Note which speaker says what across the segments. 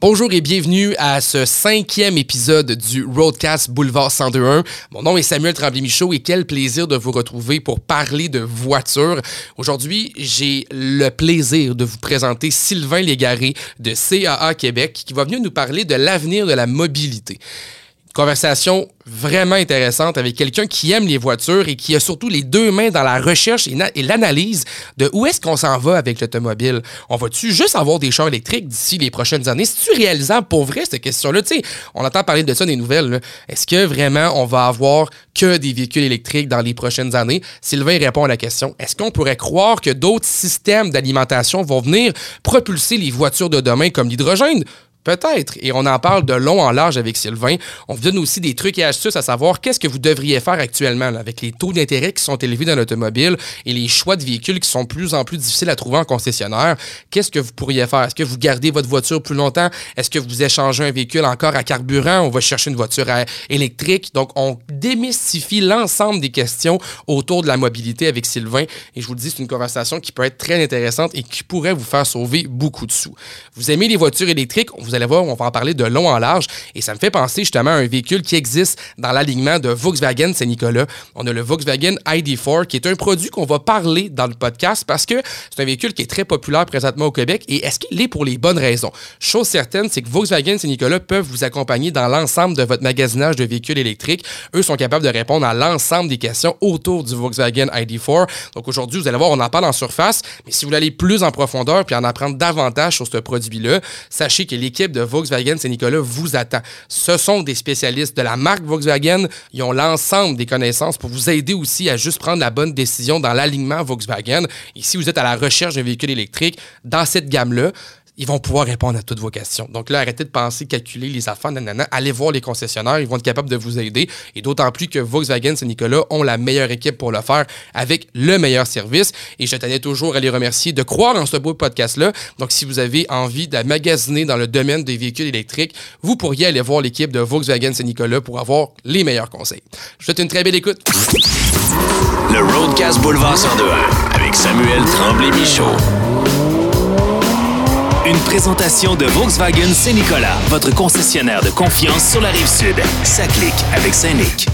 Speaker 1: Bonjour et bienvenue à ce cinquième épisode du Roadcast Boulevard 102.1. Mon nom est Samuel Tremblay-Michaud et quel plaisir de vous retrouver pour parler de voitures. Aujourd'hui, j'ai le plaisir de vous présenter Sylvain Légaré de CAA Québec qui va venir nous parler de l'avenir de la mobilité conversation vraiment intéressante avec quelqu'un qui aime les voitures et qui a surtout les deux mains dans la recherche et, l'analyse de où est-ce qu'on s'en va avec l'automobile. On va-tu juste avoir des chars électriques d'ici les prochaines années? C'est-tu réalisable pour vrai, cette question-là? Tu sais, on entend parler de ça des nouvelles. Est-ce que vraiment on va avoir que des véhicules électriques dans les prochaines années? Sylvain répond à la question. Est-ce qu'on pourrait croire que d'autres systèmes d'alimentation vont venir propulser les voitures de demain comme l'hydrogène? Peut-être. Et on en parle de long en large avec Sylvain. On vous donne aussi des trucs et astuces à savoir qu'est-ce que vous devriez faire actuellement avec les taux d'intérêt qui sont élevés dans l'automobile et les choix de véhicules qui sont de plus en plus difficiles à trouver en concessionnaire. Qu'est-ce que vous pourriez faire? Est-ce que vous gardez votre voiture plus longtemps? Est-ce que vous échangez un véhicule encore à carburant? On va chercher une voiture électrique. Donc, on démystifie l'ensemble des questions autour de la mobilité avec Sylvain. Et je vous le dis, c'est une conversation qui peut être très intéressante et qui pourrait vous faire sauver beaucoup de sous. Vous aimez les voitures électriques? Vous allez voir, on va en parler de long en large. Et ça me fait penser justement à un véhicule qui existe dans l'alignement de Volkswagen Saint-Nicolas. On a le Volkswagen ID4, qui est un produit qu'on va parler dans le podcast parce que c'est un véhicule qui est très populaire présentement au Québec. Et est-ce qu'il est pour les bonnes raisons? Chose certaine, c'est que Volkswagen Saint-Nicolas peuvent vous accompagner dans l'ensemble de votre magasinage de véhicules électriques. Eux sont capables de répondre à l'ensemble des questions autour du Volkswagen ID4. Donc aujourd'hui, vous allez voir, on en parle en surface, mais si vous voulez aller plus en profondeur puis en apprendre davantage sur ce produit-là, sachez que l'équipe de Volkswagen Saint-Nicolas vous attend. Ce sont des spécialistes de la marque Volkswagen. Ils ont l'ensemble des connaissances pour vous aider aussi à juste prendre la bonne décision dans l'alignement Volkswagen. Et si vous êtes à la recherche d'un véhicule électrique dans cette gamme-là, ils vont pouvoir répondre à toutes vos questions. Donc là, arrêtez de penser, calculer les affaires, nanana. Allez voir les concessionnaires, ils vont être capables de vous aider. Et d'autant plus que Volkswagen Saint-Nicolas ont la meilleure équipe pour le faire avec le meilleur service. Et je tenais toujours à les remercier de croire en ce beau podcast-là. Donc, si vous avez envie de magasiner dans le domaine des véhicules électriques, vous pourriez aller voir l'équipe de Volkswagen Saint-Nicolas pour avoir les meilleurs conseils. Je vous souhaite une très belle écoute.
Speaker 2: Le Roadcast Boulevard 102 avec Samuel Tremblay-Michaud. Une présentation de Volkswagen Saint-Nicolas, votre concessionnaire de confiance sur la rive sud. Ça clique avec Saint-Nic.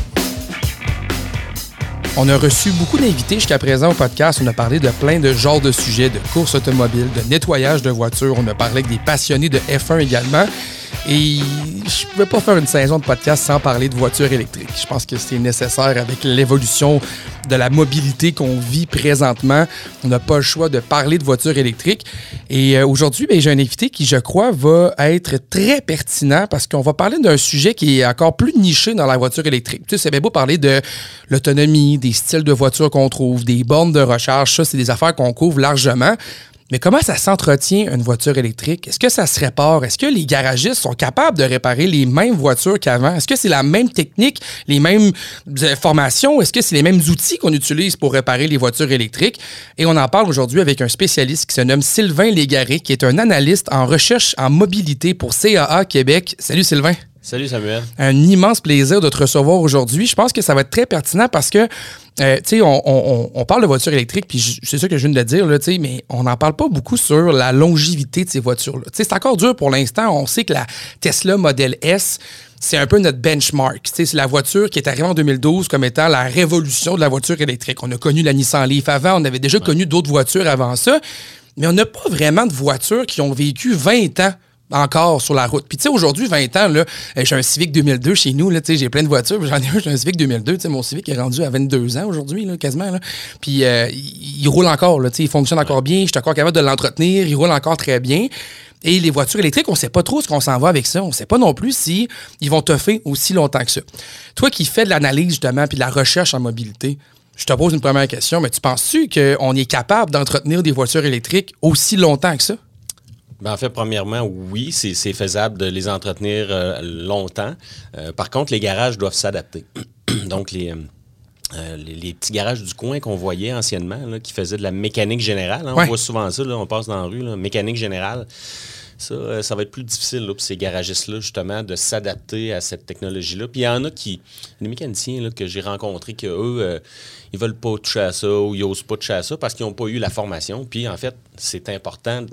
Speaker 1: On a reçu beaucoup d'invités jusqu'à présent au podcast. On a parlé de plein de genres de sujets, de courses automobiles, de nettoyage de voitures. On a parlé avec des passionnés de F1 également. Et je ne pouvais pas faire une saison de podcast sans parler de voitures électriques. Je pense que c'est nécessaire avec l'évolution de la mobilité qu'on vit présentement. On n'a pas le choix de parler de voitures électriques. Et euh, aujourd'hui, ben, j'ai un invité qui, je crois, va être très pertinent parce qu'on va parler d'un sujet qui est encore plus niché dans la voiture électrique. Tu sais, c'est bien beau parler de l'autonomie, des styles de voitures qu'on trouve, des bornes de recharge. Ça, c'est des affaires qu'on couvre largement. Mais comment ça s'entretient une voiture électrique? Est-ce que ça se répare? Est-ce que les garagistes sont capables de réparer les mêmes voitures qu'avant? Est-ce que c'est la même technique, les mêmes euh, formations? Est-ce que c'est les mêmes outils qu'on utilise pour réparer les voitures électriques? Et on en parle aujourd'hui avec un spécialiste qui se nomme Sylvain Légaré, qui est un analyste en recherche en mobilité pour CAA Québec. Salut Sylvain.
Speaker 3: Salut Samuel.
Speaker 1: Un immense plaisir de te recevoir aujourd'hui. Je pense que ça va être très pertinent parce que, euh, tu sais, on, parle de voitures électriques, puis c'est ça que je viens de dire, là, mais on n'en parle pas beaucoup sur la longévité de ces voitures-là. C'est encore dur pour l'instant. On sait que la Tesla Model S, c'est un peu notre benchmark. C'est la voiture qui est arrivée en 2012 comme étant la révolution de la voiture électrique. On a connu la Nissan Leaf avant, on avait déjà connu d'autres voitures avant ça, mais on n'a pas vraiment de voitures qui ont vécu 20 ans encore sur la route. Puis tu sais, aujourd'hui, 20 ans, là, euh, j'ai un Civic 2002 chez nous, là, tu sais, j'ai plein de voitures, j'en ai un, j'ai un Civic 2002, tu sais, mon Civic est rendu à 22 ans aujourd'hui, là, quasiment. Puis euh, il, roule encore, tu sais, il fonctionne encore bien, je suis encore capable de l'entretenir, il roule encore très bien. Et les voitures électriques, on sait pas trop ce qu'on s'en va avec ça. On sait pas non plus si ils vont te faire aussi longtemps que ça. Toi qui fais de l'analyse, justement, puis de la recherche en mobilité, je te pose une première question, mais tu penses-tu qu'on est capable d'entretenir des voitures électriques aussi longtemps que ça?
Speaker 3: Ben, en fait, premièrement, oui, c'est faisable de les entretenir euh, longtemps. Euh, par contre, les garages doivent s'adapter. Donc, euh, les, les, petits garages du coin qu'on voyait anciennement, qui faisaient de la mécanique générale, hein, on voit souvent ça, on passe dans la rue, mécanique générale. Ça, euh, ça va être plus difficile pour ces garagistes-là, justement, de s'adapter à cette technologie-là. Puis il y en a qui, les mécaniciens là, que j'ai rencontrés, qu'eux, euh, ils veulent pas toucher à ça ou ils n'osent pas toucher à ça parce qu'ils n'ont pas eu la formation. Puis en fait, c'est important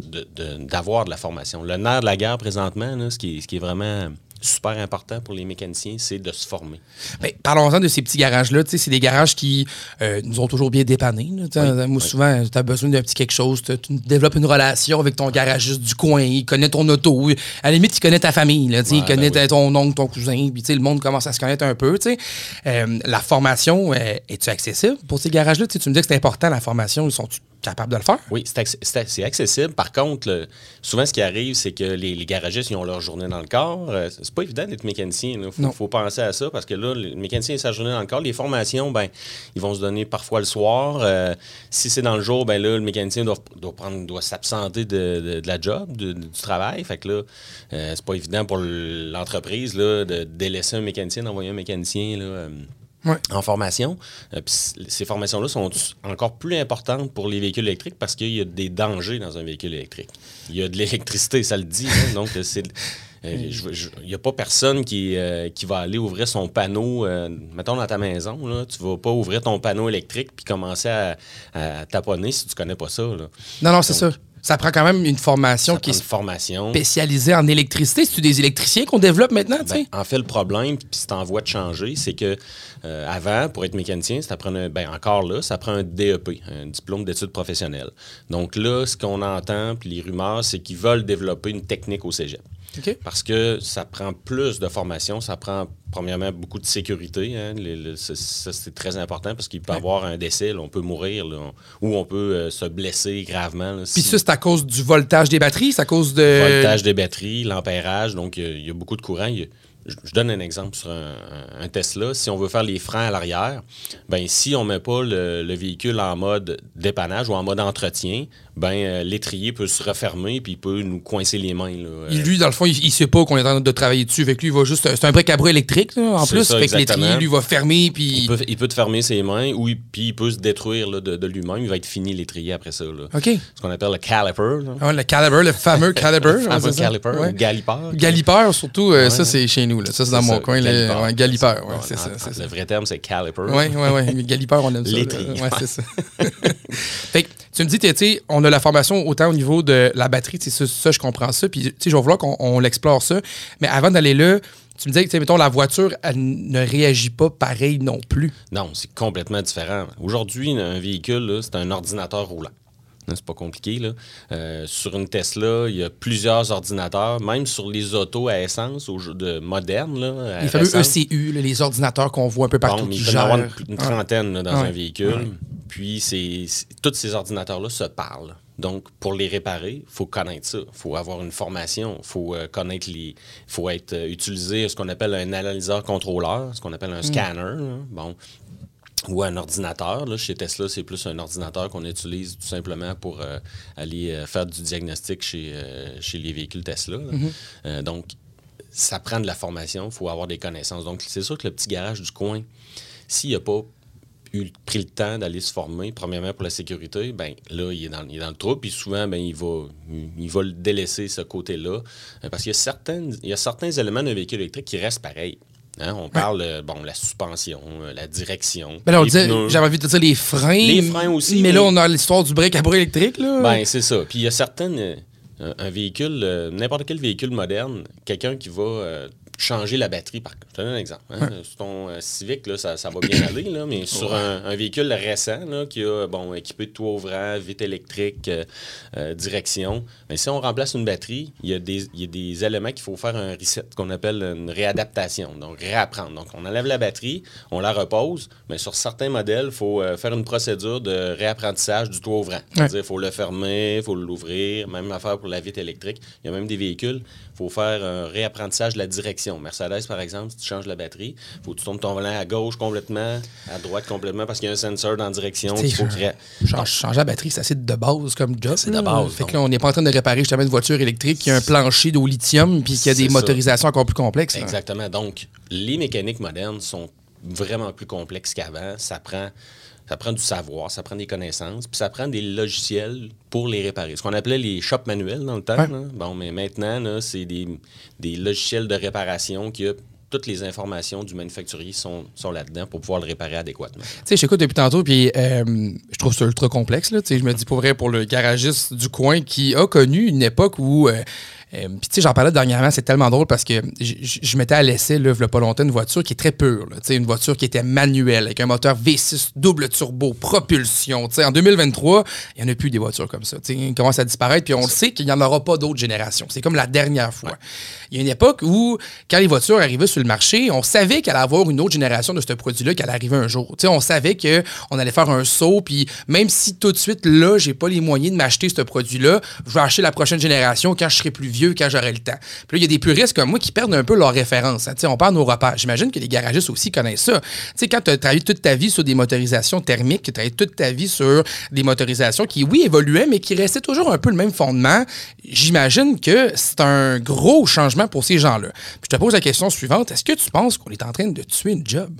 Speaker 3: d'avoir de, la formation. Le nerf de la guerre présentement, ce, qui ce qui est vraiment super important pour les mécaniciens, c'est de se former.
Speaker 1: Ben, Parlons-en de ces petits garages-là. Tu sais, C'est des garages qui euh, nous ont toujours bien dépannés. là. Tu Moi, souvent, tu as besoin d'un petit quelque chose. Tu tu développes une relation avec ton garagiste du coin. Il connaît ton auto. À la limite, il connaît ta famille. Là, tu sais, il
Speaker 3: Ouais,
Speaker 1: connaît
Speaker 3: ben oui.
Speaker 1: ton oncle, ton cousin. Puis tu sais, le monde commence à se connaître un peu. tu. Euh, la formation, euh, est-tu accessible pour ces garages-là? Tu tu me dis que c'est important, la formation. Ils sont capables de le faire?
Speaker 3: Oui, c'est acc- c'est c'est accessible. Par contre, le- souvent, ce qui arrive, c'est que les, les garagistes, ils ont leur journée dans le corps. Euh, c'est pas évident d'être mécanicien. Il faut, faut penser à ça parce que là, le mécanicien, sa journée dans le corps. Les formations, ben, ils vont se donner parfois le soir. Euh, si c'est dans le jour, ben là, le mécanicien doit, doit prendre, doit s'absenter de, de- de la job, de- du travail. Fait que là, euh, c'est pas évident pour l'entreprise de délaisser un mécanicien, d'envoyer un mécanicien. Là, euh,
Speaker 1: Ouais.
Speaker 3: en formation. Euh, ces formations-là sont encore plus importantes pour les véhicules électriques parce qu'il y a des dangers dans un véhicule électrique. Il y a de l'électricité, ça le dit. hein, donc, euh, c'est. euh, Il n'y a pas personne qui, euh, qui va aller ouvrir son panneau, mettons dans ta maison, là, tu vas pas ouvrir ton panneau électrique puis commencer à, à taponner si tu connais pas ça. Là.
Speaker 1: Non, non, c'est ça. Ça prend quand même une formation
Speaker 3: Ça
Speaker 1: qui est
Speaker 3: formation.
Speaker 1: spécialisée en électricité. C'est-tu des électriciens qu'on développe maintenant?
Speaker 3: Ben, en fait, le problème, puis c'est en voie de changer, c'est que euh, avant, pour être mécanicien, ça prend un- ben, encore là, ça prend un DEP, un diplôme d'études professionnelles. Donc là, ce qu'on entend, puis les rumeurs, c'est qu'ils veulent développer une technique au cégep. Parce que ça prend plus de formation, ça prend premièrement beaucoup de sécurité. hein. Les- ça, c'est très important parce qu'il peut y avoir un décès, là, on peut mourir, là, on- ou on peut euh, se blesser gravement. là,
Speaker 1: Puis ça, c'est à cause du voltage des batteries? C'est à cause de...
Speaker 3: voltage des batteries, l'ampérage. Donc, il y a- il y, a beaucoup de courant. Il y a- je, je donne un exemple sur un, un Tesla. Si on veut faire les freins à l'arrière, ben si on ne met pas le, le véhicule en mode dépannage ou en mode entretien, ben euh, l'étrier peut se refermer puis il peut nous coincer les mains. là. Euh,
Speaker 1: Il, lui, dans le fond, il, il sait pas qu'on est en train de travailler dessus. Fait que lui, il va juste. C'est un bric à bras électrique, là, en plus.
Speaker 3: ça,
Speaker 1: fait que l'étrier,
Speaker 3: exactement.
Speaker 1: lui, va fermer.
Speaker 3: il,
Speaker 1: Puis.
Speaker 3: peut, il peut te fermer ses mains ou il, puis il peut se détruire là, de, de lui-même. Il va être fini l'étrier après ça. là.
Speaker 1: OK.
Speaker 3: Ce qu'on appelle le caliper.
Speaker 1: Ah, le caliber, le fameux caliber.
Speaker 3: Le fameux caliper
Speaker 1: Ouais.
Speaker 3: ou galipeur.
Speaker 1: Galipeur, surtout, euh,
Speaker 3: Ouais.
Speaker 1: ça, c'est chez nous. Là. Ça, c'est dans mon coin.
Speaker 3: galipeur.
Speaker 1: Ouais, galipeur, c'est ça.
Speaker 3: Le vrai terme, c'est caliper.
Speaker 1: Oui, oui, oui. Galipeur, on aime ça.
Speaker 3: L'étrier.
Speaker 1: Ouais, c'est ça. fait que tu me dis, tu on a la formation autant au niveau de la batterie, ça, je comprends ça. Puis, tu sais, je vais vouloir qu'on on l'explore ça. Mais avant d'aller là, tu me disais que, la voiture, elle ne réagit pas pareil non plus.
Speaker 3: Non, c'est complètement différent. Aujourd'hui, un véhicule, c'est un ordinateur roulant. C'est pas compliqué. Là. Euh, sur une Tesla, il y a plusieurs ordinateurs, même sur les autos à essence au de modernes. Là,
Speaker 1: Les fameux. ECU, là, les ordinateurs qu'on voit un peu partout
Speaker 3: Bon,
Speaker 1: qui
Speaker 3: il peut y en avoir une, une trentaine là, dans un véhicule. Puis, c'est, tous ces ordinateurs-là se parlent. Donc, pour les réparer, il faut connaître ça. Il faut avoir une formation. Il faut euh, connaître les. Faut être euh, utiliser ce qu'on appelle un analyseur contrôleur, ce qu'on appelle un scanner. là. Bon. Ou un ordinateur. Là. Chez Tesla, c'est plus un ordinateur qu'on utilise tout simplement pour euh, aller euh, faire du diagnostic chez, euh, chez les véhicules Tesla. Euh, donc, ça prend de la formation, il faut avoir des connaissances. Donc, c'est sûr que le petit garage du coin, s'il n'a pas eu pris le temps d'aller se former, premièrement pour la sécurité, ben là, il est dans, il est dans le trou, puis souvent, ben, il, va, il, va le délaisser, ce côté-là. Parce qu'il y a, certaines, il y a certains éléments d'un véhicule électrique qui restent pareils. Hein, on parle, euh, bon, la suspension, euh, la direction.
Speaker 1: Ben là, on
Speaker 3: les
Speaker 1: disait,
Speaker 3: pneus.
Speaker 1: j'avais envie de dire les freins.
Speaker 3: Les freins aussi,
Speaker 1: Mais,
Speaker 3: mais-
Speaker 1: là, on a l'histoire du break à bras électrique. Là.
Speaker 3: Ben, c'est ça. Puis il y a certaines. euh, un, un véhicule, euh, n'importe quel véhicule moderne, quelqu'un qui va euh, changer la batterie, par Je te donne un exemple. hein. Sur ton euh, Civic, là, ça, ça va bien aller, là, mais sur un, un véhicule récent là, qui a bon, équipé de toit ouvrant, vite électrique, euh, euh, direction, mais si on remplace une batterie, il y a des, il y a des éléments qu'il faut faire un reset, qu'on appelle une réadaptation, donc réapprendre. Donc on enlève la batterie, on la repose, mais sur certains modèles, il faut faire une procédure de réapprentissage du toit ouvrant. C'est-à-dire il faut le fermer, il faut l'ouvrir, même affaire pour la vitre électrique. Il y a même des véhicules, faut faire un réapprentissage de la direction. Mercedes, par exemple, si tu changes la batterie, il faut que tu tournes ton volant à gauche complètement, à droite complètement, parce qu'il y a un sensor dans la direction qu'il faut créer.
Speaker 1: Change- Changer la batterie, c'est assez de base comme job.
Speaker 3: C'est de base,
Speaker 1: Fait que
Speaker 3: donc.
Speaker 1: là, on n'est pas en train de réparer justement une voiture électrique qui a un plancher d'eau lithium puis qui a des
Speaker 3: ça.
Speaker 1: motorisations encore plus complexes. là.
Speaker 3: Exactement. Donc, les mécaniques modernes sont vraiment plus complexes qu'avant. Ça prend Ça prend du savoir, ça prend des connaissances, puis ça prend des logiciels pour les réparer. Ce qu'on appelait les shops manuels dans le temps.
Speaker 1: Ouais.
Speaker 3: là. Bon, mais maintenant, c'est des, des logiciels de réparation qui toutes les informations du manufacturier sont, sont là-dedans pour pouvoir le réparer adéquatement.
Speaker 1: Tu sais, j'écoute depuis tantôt, puis euh, je trouve ça ultra complexe. Là. Tu sais, Je me dis pour vrai, pour le garagiste du coin qui a connu une époque où. euh, euh, puis tu sais, j'en parlais dernièrement, c'est tellement drôle parce que je m'étais à l'essai, là, il pas longtemps, une voiture qui est très pure. Tu sais, une voiture qui était manuelle, avec un moteur V6 double turbo, propulsion. Tu sais, En 2023, il n'y en a plus des voitures comme ça. Tu sais, Ils commencent à disparaître, puis on le sait qu'il n'y en aura pas d'autres générations. C'est comme la dernière fois. Il y a une époque où, quand les voitures arrivaient sur le marché, on savait qu'elle allait avoir une autre génération de ce produit-là qui allait arriver un jour. Tu sais, on savait qu'on allait faire un saut, puis même si tout de suite, là, j'ai pas les moyens de m'acheter ce produit-là, je vais acheter la prochaine génération quand je serai plus vieux, quand j'aurai le temps. Puis là, il y a des puristes comme moi qui perdent un peu leur référence. hein. On de nos repères. J'imagine que les garagistes aussi connaissent ça. Quand tu as travaillé toute ta vie sur des motorisations thermiques, tu as travaillé toute ta vie sur des motorisations qui, oui, évoluaient, mais qui restaient toujours un peu le même fondement, j'imagine que c'est un gros changement pour ces gens-là. Puis je te pose la question suivante. Est-ce que tu penses qu'on est en train de tuer une job?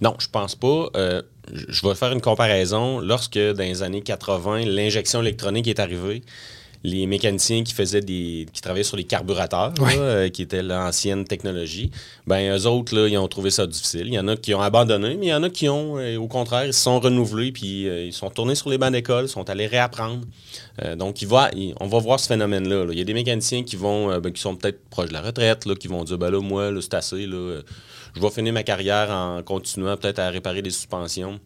Speaker 3: Non, je pense pas. Euh, je vais faire une comparaison. Lorsque, dans les années 80, l'injection électronique est arrivée, les mécaniciens qui faisaient des. qui travaillaient sur les carburateurs,
Speaker 1: Ouais.
Speaker 3: là, euh, qui était l'ancienne technologie, ben eux autres, là, ils ont trouvé ça difficile. Il y en a qui ont abandonné, mais il y en a qui ont, euh, au contraire, ils se sont renouvelés, puis euh, ils sont tournés sur les bancs d'école, sont allés réapprendre. Donc, il va, il- on va voir ce phénomène-là. là. Il y a des mécaniciens qui vont, ben, qui sont peut-être proches de la retraite, là, qui vont dire, ben là, moi, là, c'est assez, là, je vais finir ma carrière en continuant peut-être à réparer des suspensions,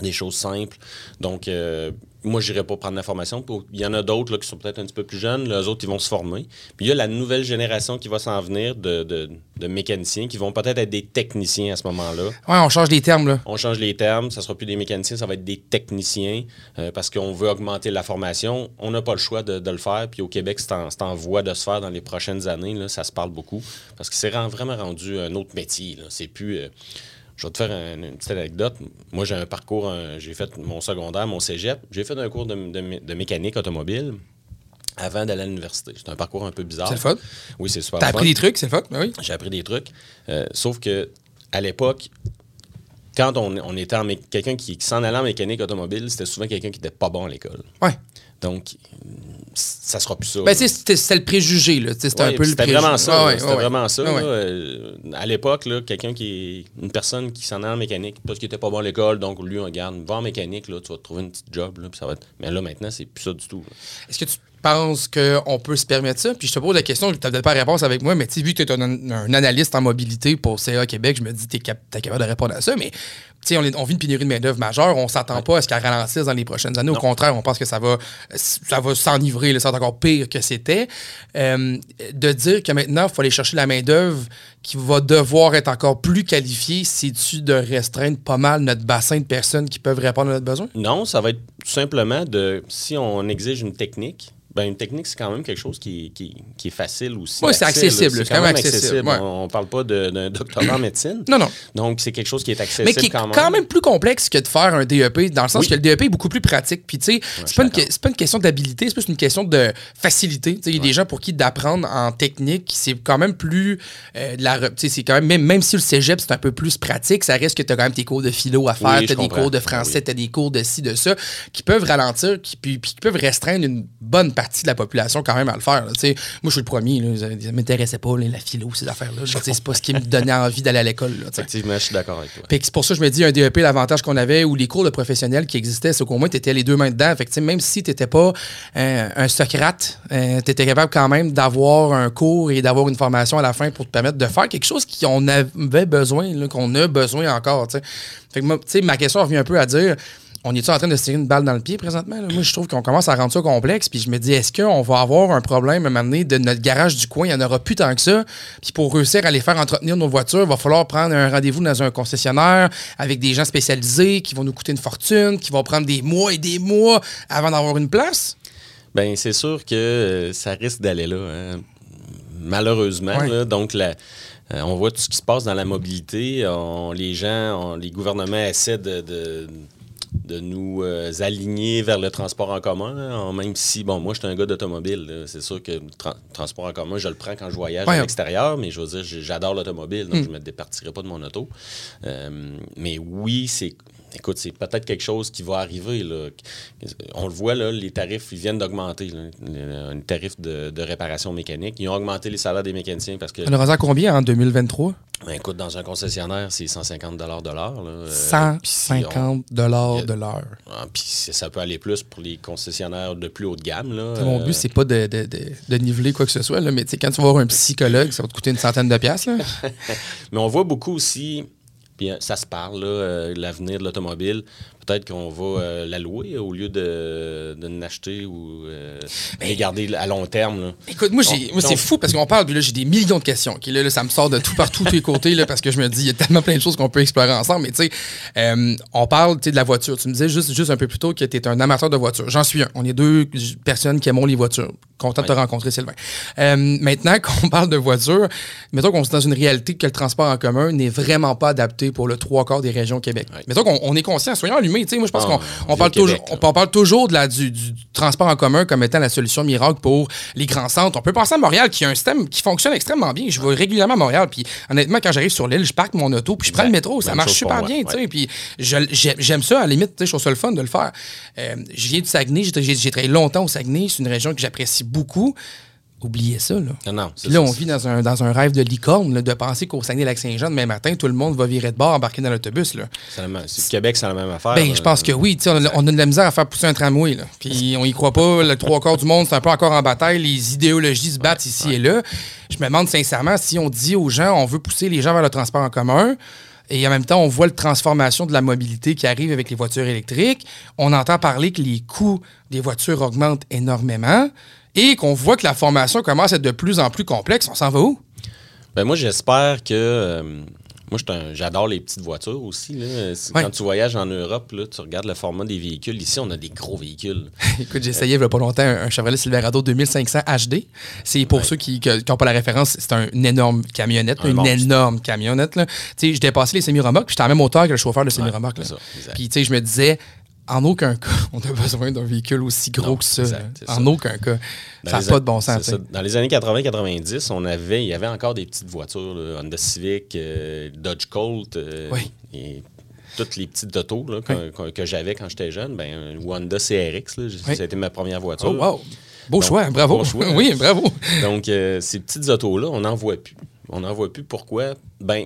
Speaker 3: des choses simples. Donc, euh, moi, je n'irai pas prendre la formation. Il y en a d'autres qui sont peut-être un petit peu plus jeunes. Les autres, ils vont se former. Puis il y a la nouvelle génération qui va s'en venir de, de- de mécaniciens qui vont peut-être être des techniciens à ce moment-là.
Speaker 1: Ouais, on change les termes, là.
Speaker 3: On change les termes, ça sera plus des mécaniciens, ça va être des techniciens euh, parce qu'on veut augmenter la formation. On n'a pas le choix de, de le faire. Puis au Québec, c'est en, voie de se faire dans les prochaines années. Là, ça se parle beaucoup parce que c'est vraiment rendu un autre métier. C'est plus. euh, je vais te faire un- une petite anecdote. Moi, j'ai un parcours, j'ai fait mon secondaire, mon cégep. J'ai fait un cours de, de mé- de mécanique automobile avant d'aller à l'université. C'est un parcours un peu bizarre.
Speaker 1: C'est le fun.
Speaker 3: Oui, c'est super.
Speaker 1: T'as appris des trucs, c'est le fun? Ben oui.
Speaker 3: J'ai appris des trucs. Euh, sauf que à l'époque, quand on, on était en quelqu'un qui, qui s'en allait en mécanique automobile, c'était souvent quelqu'un qui n'était pas bon à l'école.
Speaker 1: Ouais.
Speaker 3: Donc, ça sera plus ça.
Speaker 1: Ben, c'était le préjugé, là. C'était
Speaker 3: Ouais,
Speaker 1: un peu le
Speaker 3: c'était
Speaker 1: préjugé.
Speaker 3: vraiment ça.
Speaker 1: Ah ouais,
Speaker 3: c'était
Speaker 1: ouais,
Speaker 3: vraiment ça.
Speaker 1: Ah.
Speaker 3: Euh, à l'époque, quelqu'un qui est une personne qui s'en allait en mécanique parce qu'il était pas bon à l'école, donc lui, on regarde, va en mécanique, là, tu vas te trouver une petite job, là, puis ça va être... Mais là, maintenant, c'est plus ça du tout.
Speaker 1: Est-ce que tu penses qu'on peut se permettre ça? Puis je te pose la question, tu n'as peut-être pas la réponse avec moi, mais vu que tu es un, un analyste en mobilité pour CA Québec, je me dis que tu es, capable de répondre à ça, mais tu sais, on, est- on vit une pénurie de main-d'œuvre majeure, on s'attend pas à ce qu'elle ralentisse dans les prochaines années. Au contraire, on pense que ça va, ça va s'enivrer, ça va être encore pire que c'était. Euh, de dire que maintenant, il faut aller chercher la main-d'œuvre qui va devoir être encore plus qualifiée, c'est-tu de restreindre pas mal notre bassin de personnes qui peuvent répondre à notre besoin?
Speaker 3: Non, ça va être tout simplement de... Si on exige une technique, ben une technique, c'est quand même quelque chose qui, qui, qui est facile aussi.
Speaker 1: Oui, c'est accessible, c'est quand même accessible, ouais.
Speaker 3: On, on parle pas d'un doctorat en médecine.
Speaker 1: Non, non.
Speaker 3: Donc, c'est quelque chose qui est accessible
Speaker 1: mais qui est quand même. plus complexe que de faire un DEP, dans le sens
Speaker 3: Oui.
Speaker 1: que le DEP est beaucoup plus pratique. Puis, tu sais, c'est pas, pas une question d'habilité, c'est plus une question de facilité. Il y a des gens pour qui d'apprendre en technique, c'est quand même plus. euh, de la, re- tu sais, c'est quand même, même, même si le cégep, c'est un peu plus pratique, ça reste que tu as quand même tes cours de philo à faire,
Speaker 3: Oui,
Speaker 1: tu as des
Speaker 3: comprends.
Speaker 1: cours de français,
Speaker 3: Oui.
Speaker 1: tu as des cours de ci, de ça, qui peuvent ralentir, qui, puis, puis qui peuvent restreindre une bonne partie de la population quand même à le faire. là. Moi, je suis le premier, là, ça m'intéressait pas, là, la philo, ces affaires-là. C'est pas ce qui me donnait envie d'aller à l'école.
Speaker 3: Effectivement, je suis d'accord avec toi.
Speaker 1: C'est pour ça que je me dis, un DEP, l'avantage qu'on avait, ou les cours de professionnels qui existaient, c'est qu'au moins, tu étais les deux mains dedans. Fait que, même si tu n'étais pas euh, un Socrate, tu étais capable quand même d'avoir un cours et d'avoir une formation à la fin pour te permettre de faire quelque chose qu'on avait besoin, qu'on a besoin encore. Fait que moi, tu sais, ma question revient un peu à dire. On est-tu en train de se tirer une balle dans le pied présentement? là? Moi, je trouve qu'on commence à rendre ça complexe. Puis je me dis, est-ce qu'on va avoir un problème à un moment donné de notre garage du coin? Il n'y en aura plus tant que ça. Puis pour réussir à les faire entretenir nos voitures, il va falloir prendre un rendez-vous dans un concessionnaire avec des gens spécialisés qui vont nous coûter une fortune, qui vont prendre des mois et des mois avant d'avoir une place?
Speaker 3: Ben c'est sûr que euh, ça risque d'aller là. hein. Malheureusement.
Speaker 1: Ouais.
Speaker 3: là. donc, la- euh, on voit tout ce qui se passe dans la mobilité. On- les gens, on- les gouvernements essaient de, de- de nous euh, aligner vers le transport en commun, hein, même si, bon, moi, je suis un gars d'automobile. C'est sûr que le tra- transport en commun, je le prends quand je voyage
Speaker 1: Ouais.
Speaker 3: à l'extérieur, mais je veux dire, j'adore l'automobile, donc
Speaker 1: Mm.
Speaker 3: je me départirai pas de mon auto. Euh, mais oui, c'est. Écoute, c'est peut-être quelque chose qui va arriver. Là. On le voit, là, les tarifs ils viennent d'augmenter. Les, les tarifs de, de réparation mécanique. Ils ont augmenté les salaires des mécaniciens parce que,
Speaker 1: On à combien en 2023?
Speaker 3: Ben, écoute, dans un concessionnaire, c'est 150 de l'heure. là. Euh, puis si
Speaker 1: 150 dollars
Speaker 3: on-
Speaker 1: de l'heure.
Speaker 3: Ah, Puis ça peut aller plus pour les concessionnaires de plus haut de gamme. Là.
Speaker 1: Mon
Speaker 3: Euh,
Speaker 1: but, c'est pas de, de, de, de niveler quoi que ce soit, là, mais quand tu vas voir un psychologue, ça va te coûter une centaine de piastres. Là.
Speaker 3: Mais on voit beaucoup aussi, puis euh, ça se parle, euh, l'avenir de l'automobile. Peut-être qu'on va euh, la louer au lieu de, de l'acheter ou euh, garder à long terme. là.
Speaker 1: Écoute, moi, c'est fou parce qu'on parle, là, j'ai des millions de questions. là, là, ça me sort de tout partout, tous les côtés, là, parce que je me dis, il y a tellement plein de choses qu'on peut explorer ensemble. Mais tu sais, euh, on parle tu sais, de la voiture. Tu me disais juste, juste un peu plus tôt que tu es un amateur de voiture. J'en suis un. On est deux personnes qui aiment les voitures. Content de te rencontrer, Sylvain. Euh, maintenant qu'on parle de voiture, mettons qu'on est dans une réalité que le transport en commun n'est vraiment pas adapté pour le trois quarts des régions au Québec.
Speaker 3: Ouais.
Speaker 1: Mettons qu'on on est conscient, soyons tu sais, Moi, je pense
Speaker 3: Ah,
Speaker 1: qu'on
Speaker 3: on
Speaker 1: parle
Speaker 3: Québec,
Speaker 1: toujours, on on parle toujours de la, du, du transport en commun comme étant la solution miracle pour les grands centres. On peut penser à Montréal qui a un système qui fonctionne extrêmement bien. Je vais régulièrement à Montréal, puis honnêtement, quand j'arrive sur l'île, je parque mon auto, puis je prends le
Speaker 3: Exact.
Speaker 1: métro. Ça marche super
Speaker 3: moi,
Speaker 1: bien, tu sais.
Speaker 3: ouais.
Speaker 1: Puis j'aime ça, à la limite, tu sais, je trouve ça le fun de le faire. Euh, je viens du Saguenay, j'ai travaillé longtemps au Saguenay, c'est une région que j'apprécie beaucoup. Oubliez ça, là.
Speaker 3: Non, non,
Speaker 1: Puis là, on vit dans un, dans un rêve de licorne, là, de penser qu'au Saguenay-Lac-Saint-Jean, demain matin, tout le monde va virer de bord, embarquer dans l'autobus. là.
Speaker 3: c'est c'est- Québec, c'est la même affaire.
Speaker 1: Ben, je pense que oui. On a, on a de la misère à faire pousser un tramway. Là. Puis on y croit pas. Le trois quarts du monde, c'est un peu encore en bataille. Les idéologies se battent ici et là. Je me demande sincèrement si on dit aux gens on veut pousser les gens vers le transport en commun. Et en même temps, on voit la transformation de la mobilité qui arrive avec les voitures électriques. On entend parler que les coûts des voitures augmentent énormément et qu'on voit que la formation commence à être de plus en plus complexe. On s'en va où?
Speaker 3: Ben, moi, j'espère que. euh, moi, j'adore les petites voitures aussi. là.
Speaker 1: Ouais.
Speaker 3: Quand tu voyages en Europe, là, tu regardes le format des véhicules. Ici, on a des gros véhicules.
Speaker 1: Écoute, j'ai essayé il n'y a pas longtemps un, Chevrolet Silverado 2500 HD. C'est pour
Speaker 3: Ouais.
Speaker 1: ceux qui n'ont pas la référence, c'est un- une énorme camionnette,
Speaker 3: Un
Speaker 1: une
Speaker 3: monstre.
Speaker 1: énorme camionnette. là. Tu sais, je dépassais les semi-remorques, puis j'étais à la même hauteur que le chauffeur de semi-remorque.
Speaker 3: exact.
Speaker 1: Puis, tu sais, je me disais, en aucun cas, on a besoin d'un véhicule aussi gros
Speaker 3: Non,
Speaker 1: que ça.
Speaker 3: exact,
Speaker 1: En
Speaker 3: ça.
Speaker 1: aucun cas.
Speaker 3: Dans
Speaker 1: Ça n'a pas de bon sens.
Speaker 3: ça. Dans les années 80-90, on avait, il y avait encore des petites voitures, là, Honda Civic, euh, Dodge Colt, euh,
Speaker 1: Oui.
Speaker 3: et toutes les petites autos là, que, que- que j'avais quand j'étais jeune, ben, ou Honda CRX, là,
Speaker 1: Oui.
Speaker 3: ça a été ma première voiture.
Speaker 1: Oh, wow. Beau
Speaker 3: Donc,
Speaker 1: choix, bravo.
Speaker 3: bon choix.
Speaker 1: oui, bravo.
Speaker 3: Donc, euh, ces petites autos-là, on n'en voit plus. On n'en voit plus. Pourquoi? Ben,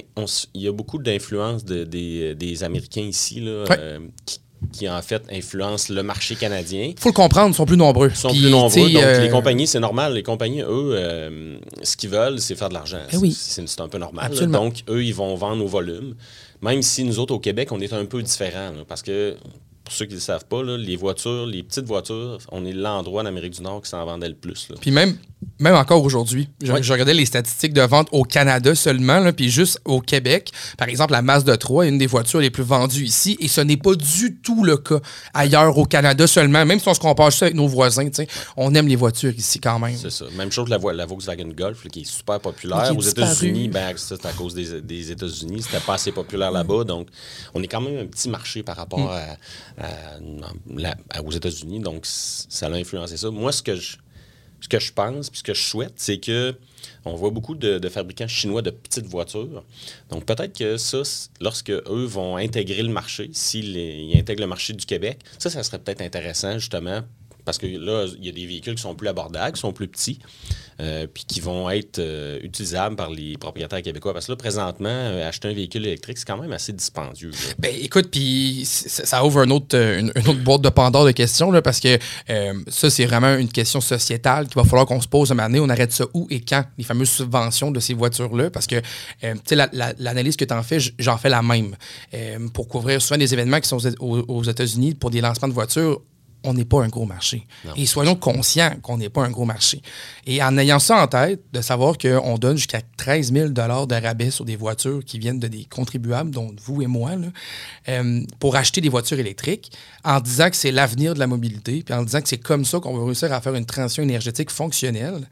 Speaker 3: il y a beaucoup d'influence de- des, des Américains ici, là, euh, qui, qui, en fait influencent le marché canadien.
Speaker 1: faut le comprendre, ils sont plus nombreux.
Speaker 3: Ils sont
Speaker 1: Puis,
Speaker 3: plus nombreux. Donc,
Speaker 1: euh,
Speaker 3: les compagnies, c'est normal. Les compagnies, eux, euh, ce qu'ils veulent, c'est faire de l'argent.
Speaker 1: Eh oui.
Speaker 3: C'est un peu normal. Donc, eux, ils vont vendre au volume. Même si nous autres, au Québec, on est un peu différents. là, parce que, pour ceux qui ne le savent pas, là, les voitures, les petites voitures, on est l'endroit en Amérique du Nord qui s'en vendait le plus. là.
Speaker 1: Puis même, même encore aujourd'hui, je,
Speaker 3: Ouais.
Speaker 1: je regardais les statistiques de vente au Canada seulement, là, puis juste au Québec. Par exemple, la Mazda 3 est une des voitures les plus vendues ici, et ce n'est pas du tout le cas ailleurs au Canada seulement, même si on se compare ça avec nos voisins. tu sais, On aime les voitures ici quand même.
Speaker 3: C'est ça. Même chose que la, vo- la Volkswagen Golf, là, qui est super populaire.
Speaker 1: Est
Speaker 3: Aux. États-Unis, ben, c'est à cause des, des États-Unis. C'était pas assez populaire là-bas. Donc, on est quand même un petit marché par rapport
Speaker 1: Mm.
Speaker 3: à, la- à- aux États-Unis. Donc, ça a influencé ça. Moi, ce que je, ce que je pense, puis ce que je souhaite, c'est que on voit beaucoup de, de fabricants chinois de petites voitures. Donc, peut-être que ça, lorsque eux vont intégrer le marché, s'ils ils intègrent le marché du Québec, ça, ça serait peut-être intéressant, justement, parce que là, il y a des véhicules qui sont plus abordables, qui sont plus petits, euh, puis qui vont être euh, utilisables par les propriétaires québécois. Parce que là, présentement, euh, acheter un véhicule électrique, c'est quand même assez dispendieux.
Speaker 1: Ben, écoute, puis ça ouvre autre, une, autre boîte de Pandore de questions, là, parce que ça, c'est vraiment une question sociétale qu'il va falloir qu'on se pose moment donné. On arrête ça où et quand, les fameuses subventions de ces voitures-là, parce que, tu sais, la- la- l'analyse que tu en fais, j'en fais la même. Pour couvrir souvent des événements qui sont aux États-Unis pour des lancements de voitures, on n'est pas un gros marché. Et soyons conscients qu'on n'est pas un gros marché. Et en ayant ça en tête, de savoir qu'on donne jusqu'à 13 000 de rabais sur des voitures qui viennent de des contribuables, dont vous et moi, là, euh, pour acheter des voitures électriques, en disant que c'est l'avenir de la mobilité, puis en disant que c'est comme ça qu'on va réussir à faire une transition énergétique fonctionnelle,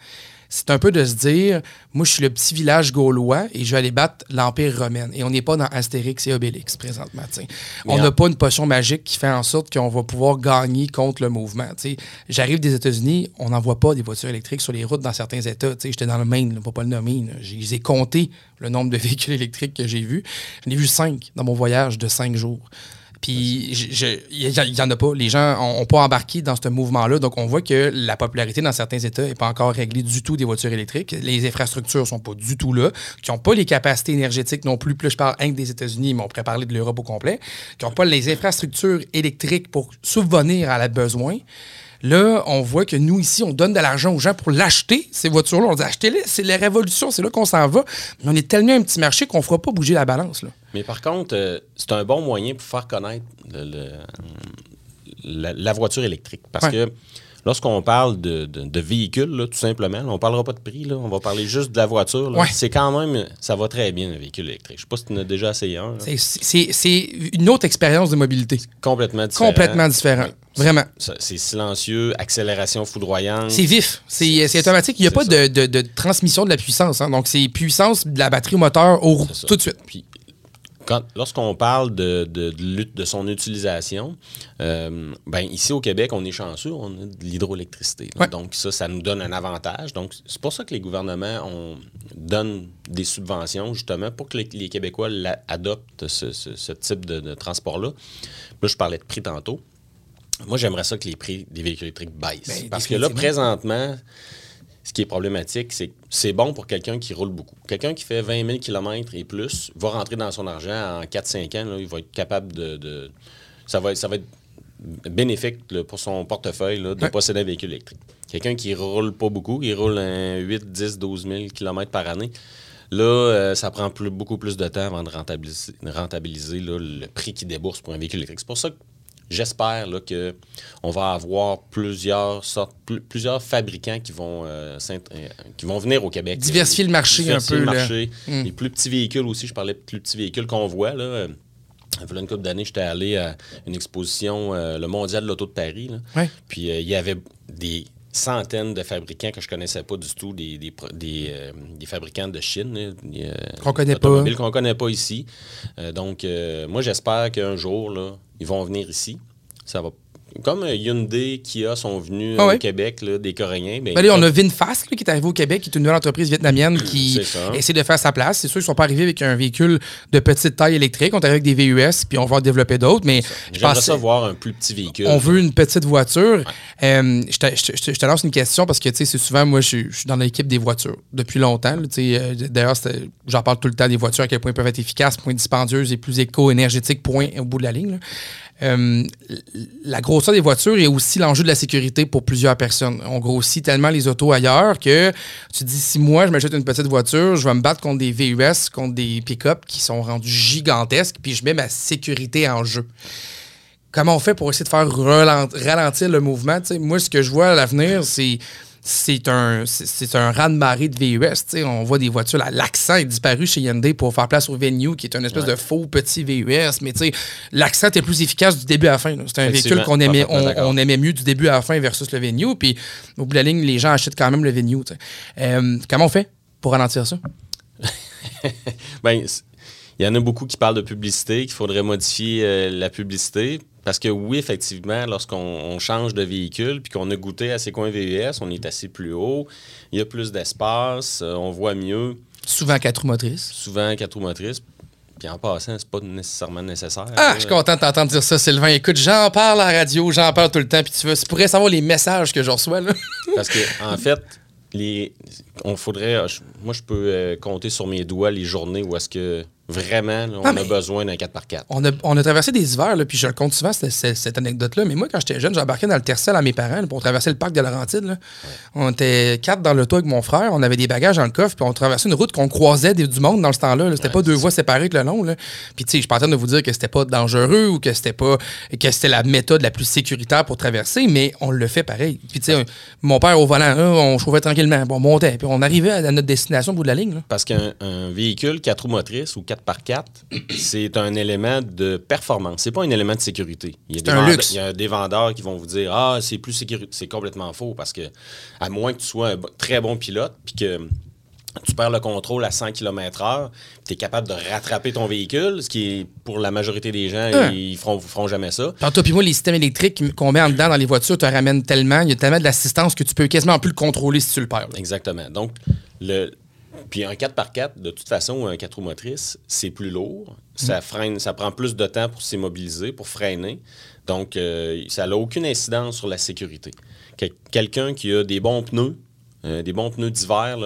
Speaker 1: c'est un peu de se dire, moi, je suis le petit village gaulois et je vais aller battre l'Empire romain. Et on n'est pas dans Astérix et Obélix présentement. t'sais. On n'a pas une potion magique qui fait en sorte qu'on va pouvoir gagner contre le mouvement. J'arrive des États-Unis, on n'en voit pas des voitures électriques sur les routes dans certains États. J'étais dans le Maine, pour pas le nommer. j'ai compté le nombre de véhicules électriques que j'ai vus. J'en ai vu cinq dans mon voyage de cinq jours. Puis, il n'y en a pas. Les gens n'ont pas embarqué dans ce mouvement-là. Donc, on voit que la popularité dans certains États n'est pas encore réglée du tout des voitures électriques. Les infrastructures sont pas du tout là. Qui n'ont pas les capacités énergétiques non plus. Plus je parle des États-Unis, mais on pourrait parler de l'Europe au complet. Qui n'ont pas les infrastructures électriques pour subvenir à la besoin. Là, on voit que nous, ici, on donne de l'argent aux gens pour l'acheter, ces voitures-là. On dit achetez-les, c'est la révolution, c'est là qu'on s'en va. Mais on est tellement un petit marché qu'on ne fera pas bouger la balance. Là.
Speaker 3: Mais par contre, euh, c'est un bon moyen pour faire connaître le- le- la, la voiture électrique. Parce
Speaker 1: Ouais.
Speaker 3: que lorsqu'on parle de, de, de véhicule, là, tout simplement, là, on ne parlera pas de prix, là, on va parler juste de la voiture.
Speaker 1: Ouais.
Speaker 3: C'est quand même, ça va très bien, un véhicule électrique. Je ne sais pas si tu en as déjà essayé un.
Speaker 1: C'est- une autre expérience de mobilité.
Speaker 3: Complètement différent.
Speaker 1: Complètement différent. Vraiment.
Speaker 3: C'est silencieux, accélération foudroyante.
Speaker 1: C'est vif. C'est automatique. Il n'y a pas de, de- de transmission de la puissance. hein. Donc, c'est puissance de la batterie au moteur au, tout de suite.
Speaker 3: Puis, lorsqu'on parle de, de, de l'ut- de son utilisation, euh, ben, ici au Québec, on est chanceux, on a de l'hydroélectricité.
Speaker 1: Ouais.
Speaker 3: Donc, ça, ça nous donne un avantage. Donc, c'est pour ça que les gouvernements on, donnent des subventions, justement, pour que les, les Québécois adoptent ce, ce- ce type de, transport-là. Là, je parlais de prix tantôt. Moi, j'aimerais ça que les prix des véhicules électriques baissent.
Speaker 1: Ben,
Speaker 3: Parce que là, présentement, ce qui est problématique, c'est que c'est bon pour quelqu'un qui roule beaucoup. Quelqu'un qui fait 20 000 km et plus va rentrer dans son argent en 4-5 ans. là, il va être capable de. de- ça, va être, ça va être bénéfique là, pour son portefeuille là, de
Speaker 1: Ouais.
Speaker 3: posséder un véhicule électrique. Quelqu'un qui roule pas beaucoup, il roule un 8, 10, 12 000 km par année. Là, euh, ça prend plus- beaucoup plus de temps avant de rentabiliser, rentabiliser là, le prix qu'il débourse pour un véhicule électrique. C'est pour ça que j'espère que on va avoir plusieurs sortes, pl- plusieurs fabricants qui vont, euh, euh, qui vont venir au Québec.
Speaker 1: Diversifier le marché un peu,
Speaker 3: le marché.
Speaker 1: Mm.
Speaker 3: Les plus petits véhicules aussi, je parlais de plus petits véhicules qu'on voit. Là, il y a une couple d'années, j'étais allé à une exposition, euh, le Mondial de l'Auto de Paris. là.
Speaker 1: Ouais.
Speaker 3: Puis euh, il y avait des centaines de fabricants que je connaissais pas du tout, des, des, des, euh, des fabricants de Chine. euh,
Speaker 1: Qu'on connaît pas.
Speaker 3: qu'on connaît pas ici. Donc, moi, j'espère qu'un jour, là, ils vont venir ici. Ça va. Comme euh, Hyundai, Kia sont venus
Speaker 1: Ah
Speaker 3: euh,
Speaker 1: ouais?
Speaker 3: au Québec, là, des Coréens. ben,
Speaker 1: Ben là, on a VinFast là, qui est arrivé au Québec, qui est une nouvelle entreprise vietnamienne qui essaie de faire sa place. C'est sûr qu'ils ne sont pas arrivés avec un véhicule de petite taille électrique. On est arrivé avec des VUS, puis on va en développer d'autres. Mais je
Speaker 3: J'aimerais
Speaker 1: pense
Speaker 3: ça voir un plus petit véhicule.
Speaker 1: on veut une petite voiture. Euh, je, te, je te- je te- je te lance une question parce que c'est souvent, moi, je, suis- je suis dans l'équipe des voitures depuis longtemps. euh, D'ailleurs, j'en parle tout le temps des voitures, à quel point elles peuvent être efficaces, point dispendieuses et plus éco-énergétiques, point au bout de la ligne. Euh, la grosseur des voitures est aussi l'enjeu de la sécurité pour plusieurs personnes. On grossit tellement les autos ailleurs que tu dis si moi je m'achète une petite voiture, je vais me battre contre des VUS, contre des pick-up qui sont rendus gigantesques, puis je mets ma sécurité en jeu comment on fait pour essayer de faire ralentir le mouvement? Moi, ce que je vois à l'avenir, c'est. C'est un, c'est- un raz-de-marée de VUS. On voit des voitures. L'accent est disparu chez Hyundai pour faire place au Venue, qui est un espèce de faux petit VUS. Mais l'accent est plus efficace du début à la fin. C'est un véhicule qu'on aimait, on, aimait mieux du début à la fin versus le Venue. Puis au bout de la ligne, les gens achètent quand même le Venue. Euh, comment on fait pour ralentir ça?
Speaker 3: Ben, il y en a beaucoup qui parlent de publicité, qu'il faudrait modifier euh, la publicité. Parce que oui, effectivement, lorsqu'on on change de véhicule puis qu'on a goûté à ces coins VUS, on est assez plus haut, il y a plus d'espace, euh, on voit mieux,
Speaker 1: Souvent quatre roues motrices.
Speaker 3: souvent quatre roues motrices. Puis en passant, c'est pas nécessairement nécessaire.
Speaker 1: Ah,
Speaker 3: là.
Speaker 1: je suis content de t'entendre dire ça, Sylvain. Écoute, j'en parle à la radio, j'en parle tout le temps, puis tu, veux, tu pourrais savoir les messages que je reçois. Là.
Speaker 3: Parce que en fait, les, on faudrait. moi, je peux euh, compter sur mes doigts les journées où est-ce que vraiment là, on a besoin d'un 4x4.
Speaker 1: On a, on a traversé des hivers, là, puis je le compte souvent, cette, cette- cette anecdote-là. Mais moi, quand j'étais jeune, j'embarquais dans le Tercel à mes parents là, pour traverser le parc de Laurentides. là. On était quatre dans l'auto avec mon frère, on avait des bagages dans le coffre, puis on traversait une route qu'on croisait des- du monde dans ce temps-là. là. C'était pas deux voies séparées tout le long. Puis, tu sais, je suis pas en train de vous dire que c'était pas dangereux ou que c'était pas que c'était la méthode la plus sécuritaire pour traverser, mais on le fait pareil. Puis, tu sais, mon père au volant, on chauffait tranquillement, on montait, puis on arrivait à notre destination au bout de la ligne.
Speaker 3: Parce qu'un un véhicule 4 roues motrices ou 4 4x4, c'est un élément de performance. C'est pas un élément de sécurité. Il y a, des,
Speaker 1: un
Speaker 3: vendeurs,
Speaker 1: luxe.
Speaker 3: il y a des vendeurs qui vont vous dire Ah, c'est plus sécurité. C'est complètement faux parce que, à moins que tu sois un très bon pilote puis que tu perds le contrôle à 100 km/h, tu es capable de rattraper ton véhicule, ce qui est pour la majorité des gens,
Speaker 1: Hein.
Speaker 3: ils feront, feront jamais ça.
Speaker 1: Par toi puis moi, les systèmes électriques qu'on met en dedans dans les voitures te ramènent tellement, il y a tellement de l'assistance que tu peux quasiment plus le contrôler si tu le perds.
Speaker 3: Exactement. Donc, le, puis un 4x4, de toute façon, ou un 4 roues motrices, c'est plus lourd. Ça freine, ça prend plus de temps pour s'immobiliser, pour freiner. Donc, euh, ça n'a aucune incidence sur la sécurité. Quel- Quelqu'un qui a des bons pneus, euh, des bons pneus d'hiver,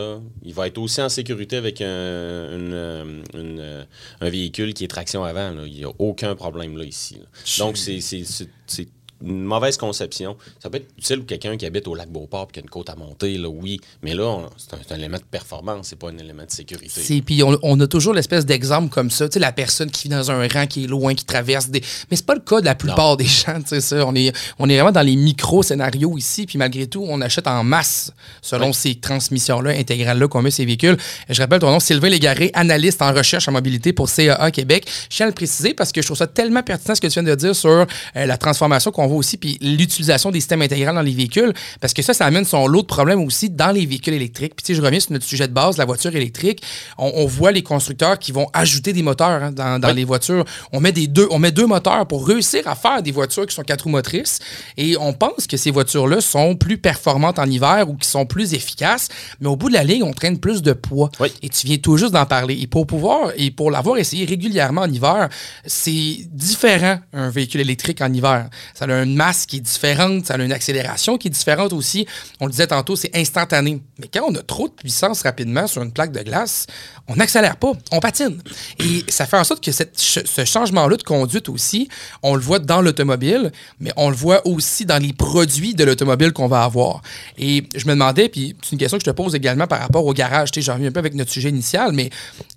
Speaker 3: il va être aussi en sécurité avec un, une, euh, une, un véhicule qui est traction avant. là. Il n'y a aucun problème là, ici. là. Donc, c'est une mauvaise conception. Ça peut être utile pour quelqu'un qui habite au lac Beauport et qui a une côte à monter, là, oui. Mais là, c'est un, élément de performance, c'est pas un élément de sécurité.
Speaker 1: Puis on, on a toujours l'espèce d'exemple comme ça, tu sais, la personne qui vit dans un rang qui est loin, qui traverse des. Mais c'est pas le cas de la plupart des gens, tu sais, ça. On est, on est vraiment dans les micro-scénarios ici, puis malgré tout, on achète en masse selon ces transmissions-là, intégrales-là qu'on met ces véhicules. Je rappelle ton nom, Sylvain Légaré, analyste en recherche en mobilité pour CAA Québec. Je tiens à le préciser parce que je trouve ça tellement pertinent ce que tu viens de dire sur euh, la transformation qu'on voit aussi, puis l'utilisation des systèmes intégrales dans les véhicules, parce que ça, ça amène son lot de problèmes aussi dans les véhicules électriques. Puis tu sais, je reviens sur notre sujet de base, la voiture électrique. On, on voit les constructeurs qui vont ajouter des moteurs hein, dans, dans
Speaker 3: Oui.
Speaker 1: les voitures. On met, des deux, on met deux moteurs pour réussir à faire des voitures qui sont quatre roues motrices. Et on pense que ces voitures-là sont plus performantes en hiver ou qui sont plus efficaces. Mais au bout de la ligne, on traîne plus de poids.
Speaker 3: Oui.
Speaker 1: Et tu viens tout juste d'en parler. Et pour pouvoir, et pour l'avoir essayé régulièrement en hiver, c'est différent un véhicule électrique en hiver. Ça a une masse qui est différente, ça a une accélération qui est différente aussi. On le disait tantôt, c'est instantané. Mais quand on a trop de puissance rapidement sur une plaque de glace, on n'accélère pas, on patine. Et ça fait en sorte que ce changement-là de conduite aussi, on le voit dans l'automobile, mais on le voit aussi dans les produits de l'automobile qu'on va avoir. Et je me demandais, puis c'est une question que je te pose également par rapport au garage, tu sais, j'en reviens un peu avec notre sujet initial, mais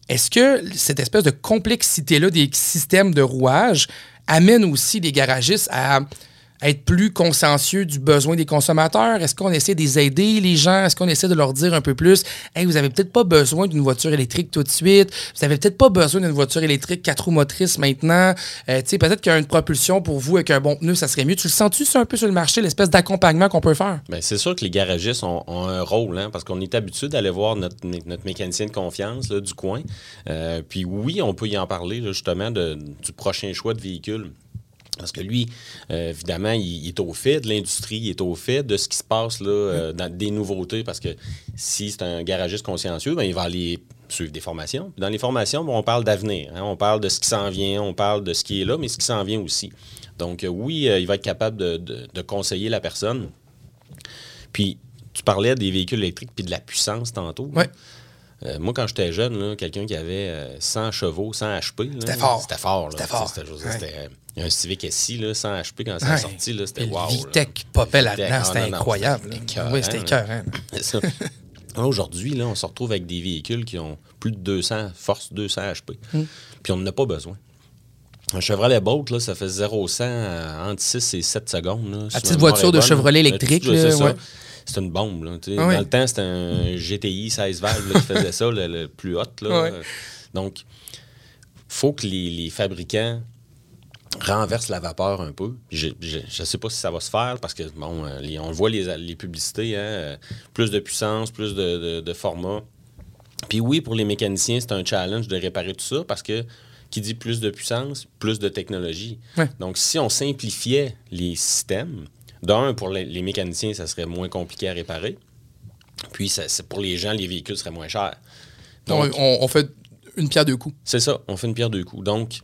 Speaker 1: est-ce que cette espèce de complexité-là des systèmes de rouage amène aussi les garagistes à être plus consciencieux du besoin des consommateurs? Est-ce qu'on essaie de les aider, les gens? Est-ce qu'on essaie de leur dire un peu plus, vous avez peut-être pas besoin d'une voiture électrique tout de suite, vous avez peut-être pas besoin d'une voiture électrique quatre roues motrices maintenant, Euh, tu sais, peut-être qu'une propulsion pour vous avec un bon pneu, ça serait mieux. Tu le sens-tu, un peu sur le marché, l'espèce d'accompagnement qu'on peut faire?
Speaker 3: Ben, c'est sûr que les garagistes ont, un rôle, hein, parce qu'on est habitué d'aller voir notre, notre mécanicien de confiance du coin. Euh, puis oui, on peut y en parler justement du prochain choix de véhicule. Parce que lui, euh, évidemment, il, il est au fait de l'industrie, il est au fait de ce qui se passe là, euh, dans des nouveautés. Parce que si c'est un garagiste consciencieux, ben, il va aller suivre des formations. Puis dans les formations, on parle d'avenir. hein. on parle de ce qui s'en vient, on parle de ce qui est là, mais ce qui s'en vient aussi. Donc euh, oui, il va être capable de, de- de conseiller la personne. Puis, tu parlais des véhicules électriques puis de la puissance tantôt. Euh, moi, quand j'étais jeune, quelqu'un qui avait euh, 100 chevaux, 100 HP.
Speaker 1: C'était fort.
Speaker 3: C'était fort. là.
Speaker 1: C'était fort.
Speaker 3: C'était, il y a un Civic SI, là, 100 HP, quand ça
Speaker 1: Ouais.
Speaker 3: sorti, là, c'était wow.
Speaker 1: Vitec popait là-dedans,
Speaker 3: ah,
Speaker 1: c'était
Speaker 3: non,
Speaker 1: incroyable. oui, c'était écœurant.
Speaker 3: C'est Aujourd'hui, là, on se retrouve avec des véhicules qui ont plus de 200, force 200 HP.
Speaker 1: Hmm.
Speaker 3: Puis on n'en a pas besoin. Un Chevrolet Bolt, là, ça fait 0-100 euh, entre 6 et 7 secondes. Là,
Speaker 1: petite voiture de Chevrolet électrique,
Speaker 3: c'est
Speaker 1: ouais.
Speaker 3: C'est une bombe. Là.
Speaker 1: Ah ouais.
Speaker 3: Dans le temps, c'était un GTI 16 valves qui faisait ça, le, le plus hot. Là.
Speaker 1: Ouais.
Speaker 3: Donc, faut que les, les fabricants renversent la vapeur un peu. Je ne sais pas si ça va se faire parce que, bon, euh, les- on le voit les, les publicités, hein, euh, plus de puissance, plus de, de- de format. Puis oui, pour les mécaniciens, c'est un challenge de réparer tout ça parce que qui dit plus de puissance, plus de technologie.
Speaker 1: Ouais.
Speaker 3: Donc, si on simplifiait les systèmes, d'un, pour les, les mécaniciens, ça serait moins compliqué à réparer. Puis, ça- pour les gens, les véhicules seraient moins chers. Donc,
Speaker 1: on, on fait une pierre deux coups.
Speaker 3: c'est ça, on fait une pierre deux coups. Donc,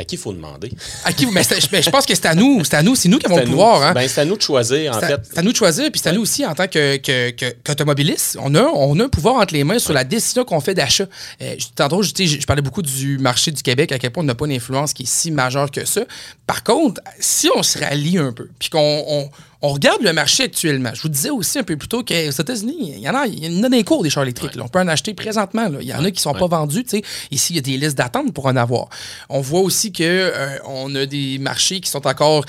Speaker 3: à qui il faut demander?
Speaker 1: À qui mais je pense que c'est à nous, c'est à nous, c'est nous qui avons le pouvoir. Hein?
Speaker 3: Ben, c'est à nous de choisir, en
Speaker 1: C'est à-
Speaker 3: fait.
Speaker 1: c'est à nous de choisir, puis c'est à nous aussi en tant que, que, que- qu'automobiliste. On a, on a un pouvoir entre les mains sur la décision qu'on fait d'achat. Euh, tantôt, je- je parlais beaucoup du marché du Québec, à quel point on n'a pas une influence qui est si majeure que ça. Par contre, si on se rallie un peu, puis qu'on on, regarde le marché actuellement, je vous disais aussi un peu plus tôt qu'aux États-Unis, il y en a, il y en a des cours des chars électriques. là. On peut en acheter présentement. là. Il y en a qui ne sont pas vendus. Ici, il y a des listes d'attente pour en avoir. On voit aussi que euh, on a des marchés qui sont encore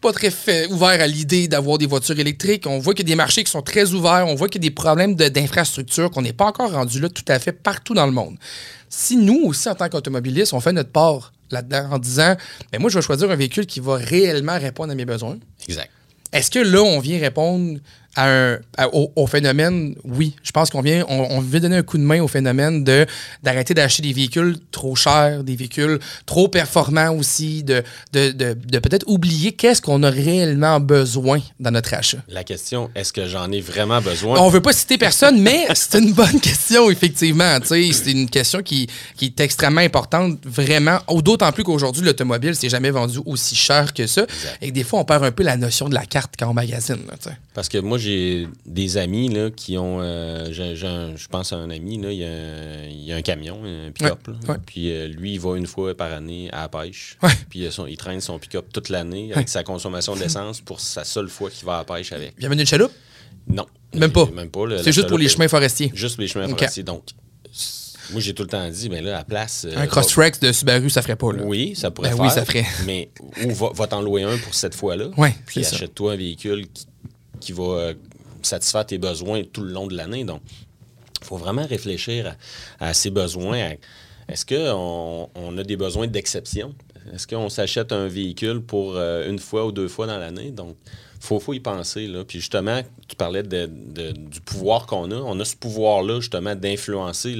Speaker 1: pas très fait- ouverts à l'idée d'avoir des voitures électriques. On voit qu'il y a des marchés qui sont très ouverts. On voit qu'il y a des problèmes de- d'infrastructure, qu'on n'est pas encore rendu là tout à fait partout dans le monde. Si nous aussi, en tant qu'automobilistes, on fait notre part là-dedans en disant, ben moi, je vais choisir un véhicule qui va réellement répondre à mes besoins.
Speaker 3: Exact.
Speaker 1: Est-ce que là, on vient répondre à un, à- au, au phénomène? Oui. Je pense qu'on vient, on, on veut donner un coup de main au phénomène de d'arrêter d'acheter des véhicules trop chers, des véhicules trop performants aussi, de, de, de, de peut-être oublier qu'est-ce qu'on a réellement besoin dans notre achat.
Speaker 3: La question, est-ce que j'en ai vraiment besoin?
Speaker 1: On veut pas citer personne, mais c'est une bonne question, effectivement. C'est une question qui, qui est extrêmement importante, vraiment. D'autant plus qu'aujourd'hui, l'automobile s'est jamais vendu aussi cher que ça. Et que des fois, on perd un peu la notion de la carte quand on magasine. là.
Speaker 3: Parce que moi, j'ai des amis là, qui ont. euh, j'ai- j'ai je pense à un ami, là, il, a, un- il a un camion, un pick-up.
Speaker 1: Ouais,
Speaker 3: là.
Speaker 1: ouais.
Speaker 3: Puis euh, lui, il va une fois par année à la pêche.
Speaker 1: Ouais.
Speaker 3: Puis euh, son- il traîne son pick-up toute l'année avec sa consommation d'essence pour sa seule fois qu'il va à la pêche avec.
Speaker 1: Bienvenue de chaloupe?
Speaker 3: Non.
Speaker 1: Même pas.
Speaker 3: Même pas.
Speaker 1: C'est juste pour les chemins forestiers.
Speaker 3: Juste les chemins forestiers. Donc, moi, j'ai tout le temps dit, mais là, à la place. euh,
Speaker 1: Un Crosstrex de Subaru, ça ferait pas. Là.
Speaker 3: Oui, ça pourrait
Speaker 1: Ben
Speaker 3: faire.
Speaker 1: oui, ça ferait.
Speaker 3: Mais ou va, va t'en louer un pour cette fois-là?
Speaker 1: Ouais,
Speaker 3: Puis achète-toi un véhicule qui, qui va euh, satisfaire tes besoins tout le long de l'année. Donc, il faut vraiment réfléchir à, à ses besoins. Est-ce qu'on on a des besoins d'exception? Est-ce qu'on s'achète un véhicule pour euh, une fois ou deux fois dans l'année? Donc, faut, faut y penser. Là. Puis justement, tu parlais de- du pouvoir qu'on a. On a ce pouvoir-là, justement, d'influencer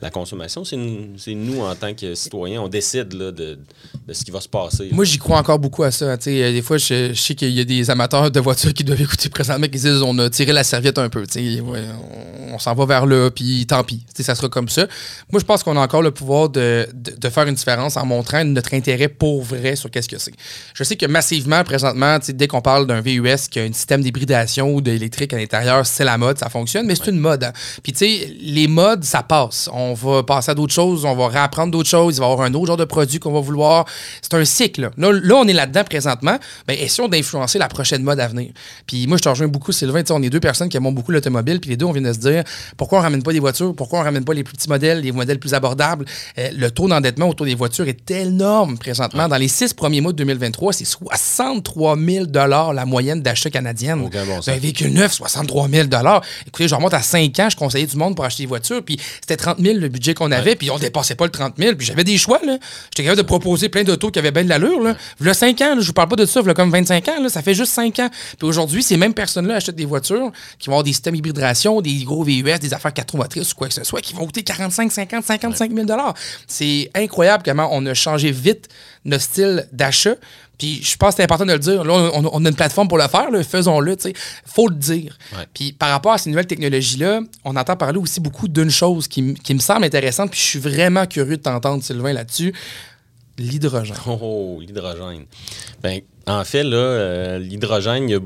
Speaker 3: la consommation. C'est nous, en tant que citoyens, on décide là, de, de ce qui va se passer.
Speaker 1: Moi, j'y crois encore beaucoup à ça. Tu sais, euh, des fois, je, sais qu'il y a des amateurs de voitures qui doivent écouter présentement qui disent on a tiré la serviette un peu. ouais, on on s'en va vers là, puis tant pis. Tu sais, ça sera comme ça. Moi, je pense qu'on a encore le pouvoir de, faire une différence en montrant notre intérêt pour vrai sur qu'est-ce que c'est. Je sais que massivement, présentement, dès qu'on parle d'un VUS qui a un système d'hybridation ou d'électrique à l'intérieur, c'est la mode, ça fonctionne, mais c'est une mode. hein. Puis, tu sais, les modes, ça passe. On va passer à d'autres choses, on va réapprendre d'autres choses, il va y avoir un autre genre de produit qu'on va vouloir. C'est un cycle. Là, là on est là-dedans présentement. Ben, essayons d'influencer la prochaine mode à venir. Puis, moi, je te rejoins beaucoup, Sylvain. Tu sais, on est deux personnes qui aiment beaucoup l'automobile, puis les deux, on vient de se dire pourquoi on ramène pas des voitures, pourquoi on ramène pas les plus petits modèles, les modèles plus abordables? Euh, le taux d'endettement autour des voitures est énorme présentement. Dans les six premiers mois de 2023, c'est 63 000 la moyenne d'achat canadienne.
Speaker 3: Bon.
Speaker 1: Un véhicule neuf, 63 000 Écoutez, je remonte à 5 ans, je conseillais du monde pour acheter des voitures, puis c'était 30 000 le budget qu'on avait, puis on dépassait pas le 30 000, puis j'avais des choix, là. J'étais capable de proposer plein d'autos qui avaient bien de l'allure, là. V'là 5 ans, là, je vous parle pas de ça, v'là comme 25 ans, là, ça fait juste 5 ans. Puis aujourd'hui, ces mêmes personnes-là achètent des voitures qui vont avoir des systèmes hybridation, des gros VUS, des affaires 4 roues motrices ou quoi que ce soit, qui vont coûter 45, 50, 55 000 C'est incroyable comment on a changé vite notre style d'achat. Puis je pense que c'est important de le dire. Là, on, on a une plateforme pour le faire, faisons-le, tu sais. Faut le dire.
Speaker 3: Ouais.
Speaker 1: Puis par rapport à ces nouvelles technologies-là, on entend parler aussi beaucoup d'une chose qui, qui me semble intéressante, puis je suis vraiment curieux de t'entendre, Sylvain, là-dessus. L'hydrogène.
Speaker 3: Oh, l'hydrogène. Ben, en fait, là, euh, l'hydrogène, il y a,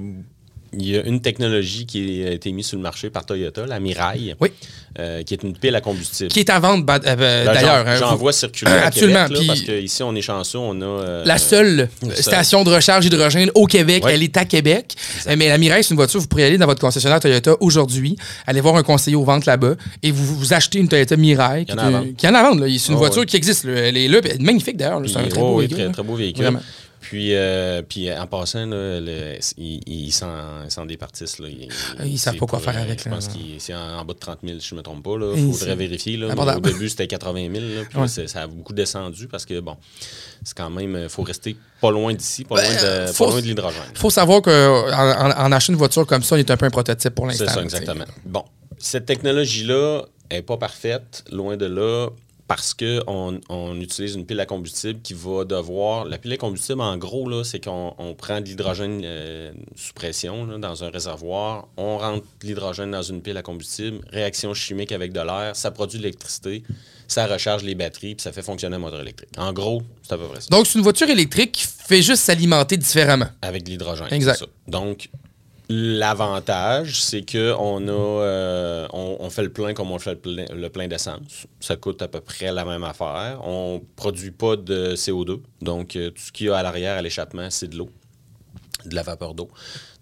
Speaker 3: il y a une technologie qui a été mise sur le marché par Toyota, la Mirai,
Speaker 1: Oui.
Speaker 3: euh, qui est une pile à combustible.
Speaker 1: Qui est en vente, ba- euh, d'ailleurs.
Speaker 3: J'en,
Speaker 1: hein.
Speaker 3: j'en vois circuler à
Speaker 1: Absolument,
Speaker 3: Québec, là, parce qu'ici, on est chanceux, on a... euh,
Speaker 1: La seule station de recharge hydrogène au Québec, elle est à Québec. Mais la Mirai, c'est une voiture, vous pourrez aller dans votre concessionnaire Toyota aujourd'hui, aller voir un conseiller aux ventes là-bas et vous, vous achetez une Toyota Mirai.
Speaker 3: Il y en
Speaker 1: qui
Speaker 3: a à vendre.
Speaker 1: qui. C'est une
Speaker 3: Oh,
Speaker 1: voiture qui existe. là. Elle est là, puis elle est magnifique d'ailleurs. C'est un très
Speaker 3: oh,
Speaker 1: beau véhicule.
Speaker 3: très, très beau véhicule.
Speaker 1: Vraiment.
Speaker 3: Puis, euh, puis en passant, là, le- ils, ils s'en, départissent. Là. Ils,
Speaker 1: Ah, ils savent
Speaker 3: c'est
Speaker 1: pas quoi
Speaker 3: pour,
Speaker 1: faire
Speaker 3: euh,
Speaker 1: avec,
Speaker 3: Je
Speaker 1: là.
Speaker 3: pense que c'est en, en bas de 30 000, si je ne me trompe pas. Il faudrait vérifier. Là. Mais
Speaker 1: abordable.
Speaker 3: au début, c'était 80 000. Là, puis
Speaker 1: Ouais.
Speaker 3: ça a beaucoup descendu parce que, bon, c'est quand même... Il faut rester pas loin d'ici, pas,
Speaker 1: Ben,
Speaker 3: loin, pas loin de l'hydrogène.
Speaker 1: faut savoir qu'en en, en achetant une voiture comme ça, on est un peu un prototype pour l'instant.
Speaker 3: C'est ça, exactement. Bon, cette technologie-là n'est pas parfaite, loin de là, parce qu'on on utilise une pile à combustible qui va devoir. La pile à combustible, en gros, là, c'est qu'on on prend de l'hydrogène euh, sous pression là, dans un réservoir, on rentre de l'hydrogène dans une pile à combustible, réaction chimique avec de l'air, ça produit de l'électricité, ça recharge les batteries, puis ça fait fonctionner un moteur électrique. En gros, c'est à peu près ça.
Speaker 1: Donc, c'est une voiture électrique qui fait juste s'alimenter différemment.
Speaker 3: Avec de l'hydrogène.
Speaker 1: Exact.
Speaker 3: Donc, l'avantage, c'est que on a, euh, on, on fait le plein comme on fait le plein, le plein d'essence. Ça coûte à peu près la même affaire. On produit pas de CO2. Donc, euh, tout ce qu'il y a à l'arrière, à l'échappement, c'est de l'eau, de la vapeur d'eau.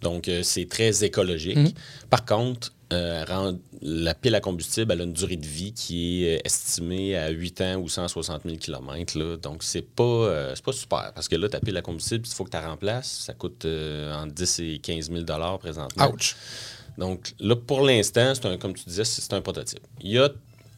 Speaker 3: Donc, euh, c'est très écologique. Par contre, euh, rend- la pile à combustible, elle a une durée de vie qui est euh, estimée à 8 ans ou 160 000 km. Là. Donc, c'est pas, euh, c'est pas super. Parce que là, ta pile à combustible, il faut que tu la remplaces. Ça coûte euh, entre 10 et 15 000 présentement.
Speaker 1: Ouch.
Speaker 3: Donc là, pour l'instant, c'est un, comme tu disais, c'est c'est un prototype. Il y a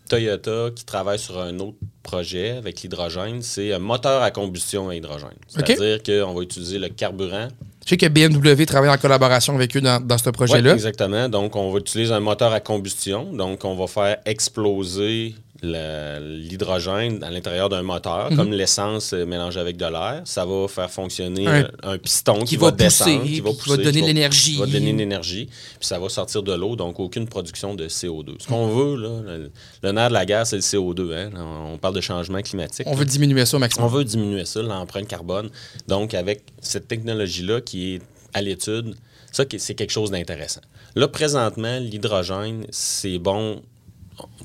Speaker 3: Toyota qui travaille sur un autre projet avec l'hydrogène. C'est un moteur à combustion à hydrogène. C'est-à-dire qu'on va utiliser le carburant.
Speaker 1: Je sais que BMW travaille en collaboration avec eux dans, ce projet-là.
Speaker 3: exactement. Donc, on va utiliser un moteur à combustion. Donc, on va faire exploser l'hydrogène à l'intérieur d'un moteur, comme l'essence euh, mélangée avec de l'air. Ça va faire fonctionner
Speaker 1: Un-
Speaker 3: euh, un, piston qui,
Speaker 1: qui va
Speaker 3: descendre,
Speaker 1: pousser,
Speaker 3: qui va
Speaker 1: puis qui va
Speaker 3: pousser,
Speaker 1: donner de l'énergie.
Speaker 3: Qui va donner de l'énergie, puis ça va sortir de l'eau, donc aucune production de CO2. Ce qu'on veut, là, le, le nerf de la guerre, c'est le CO2. hein. On parle de changement climatique.
Speaker 1: On veut diminuer ça au
Speaker 3: On
Speaker 1: maximum.
Speaker 3: veut diminuer ça, l'empreinte carbone. Donc, avec cette technologie-là qui est à l'étude, ça, c'est quelque chose d'intéressant. Là, présentement, l'hydrogène, c'est bon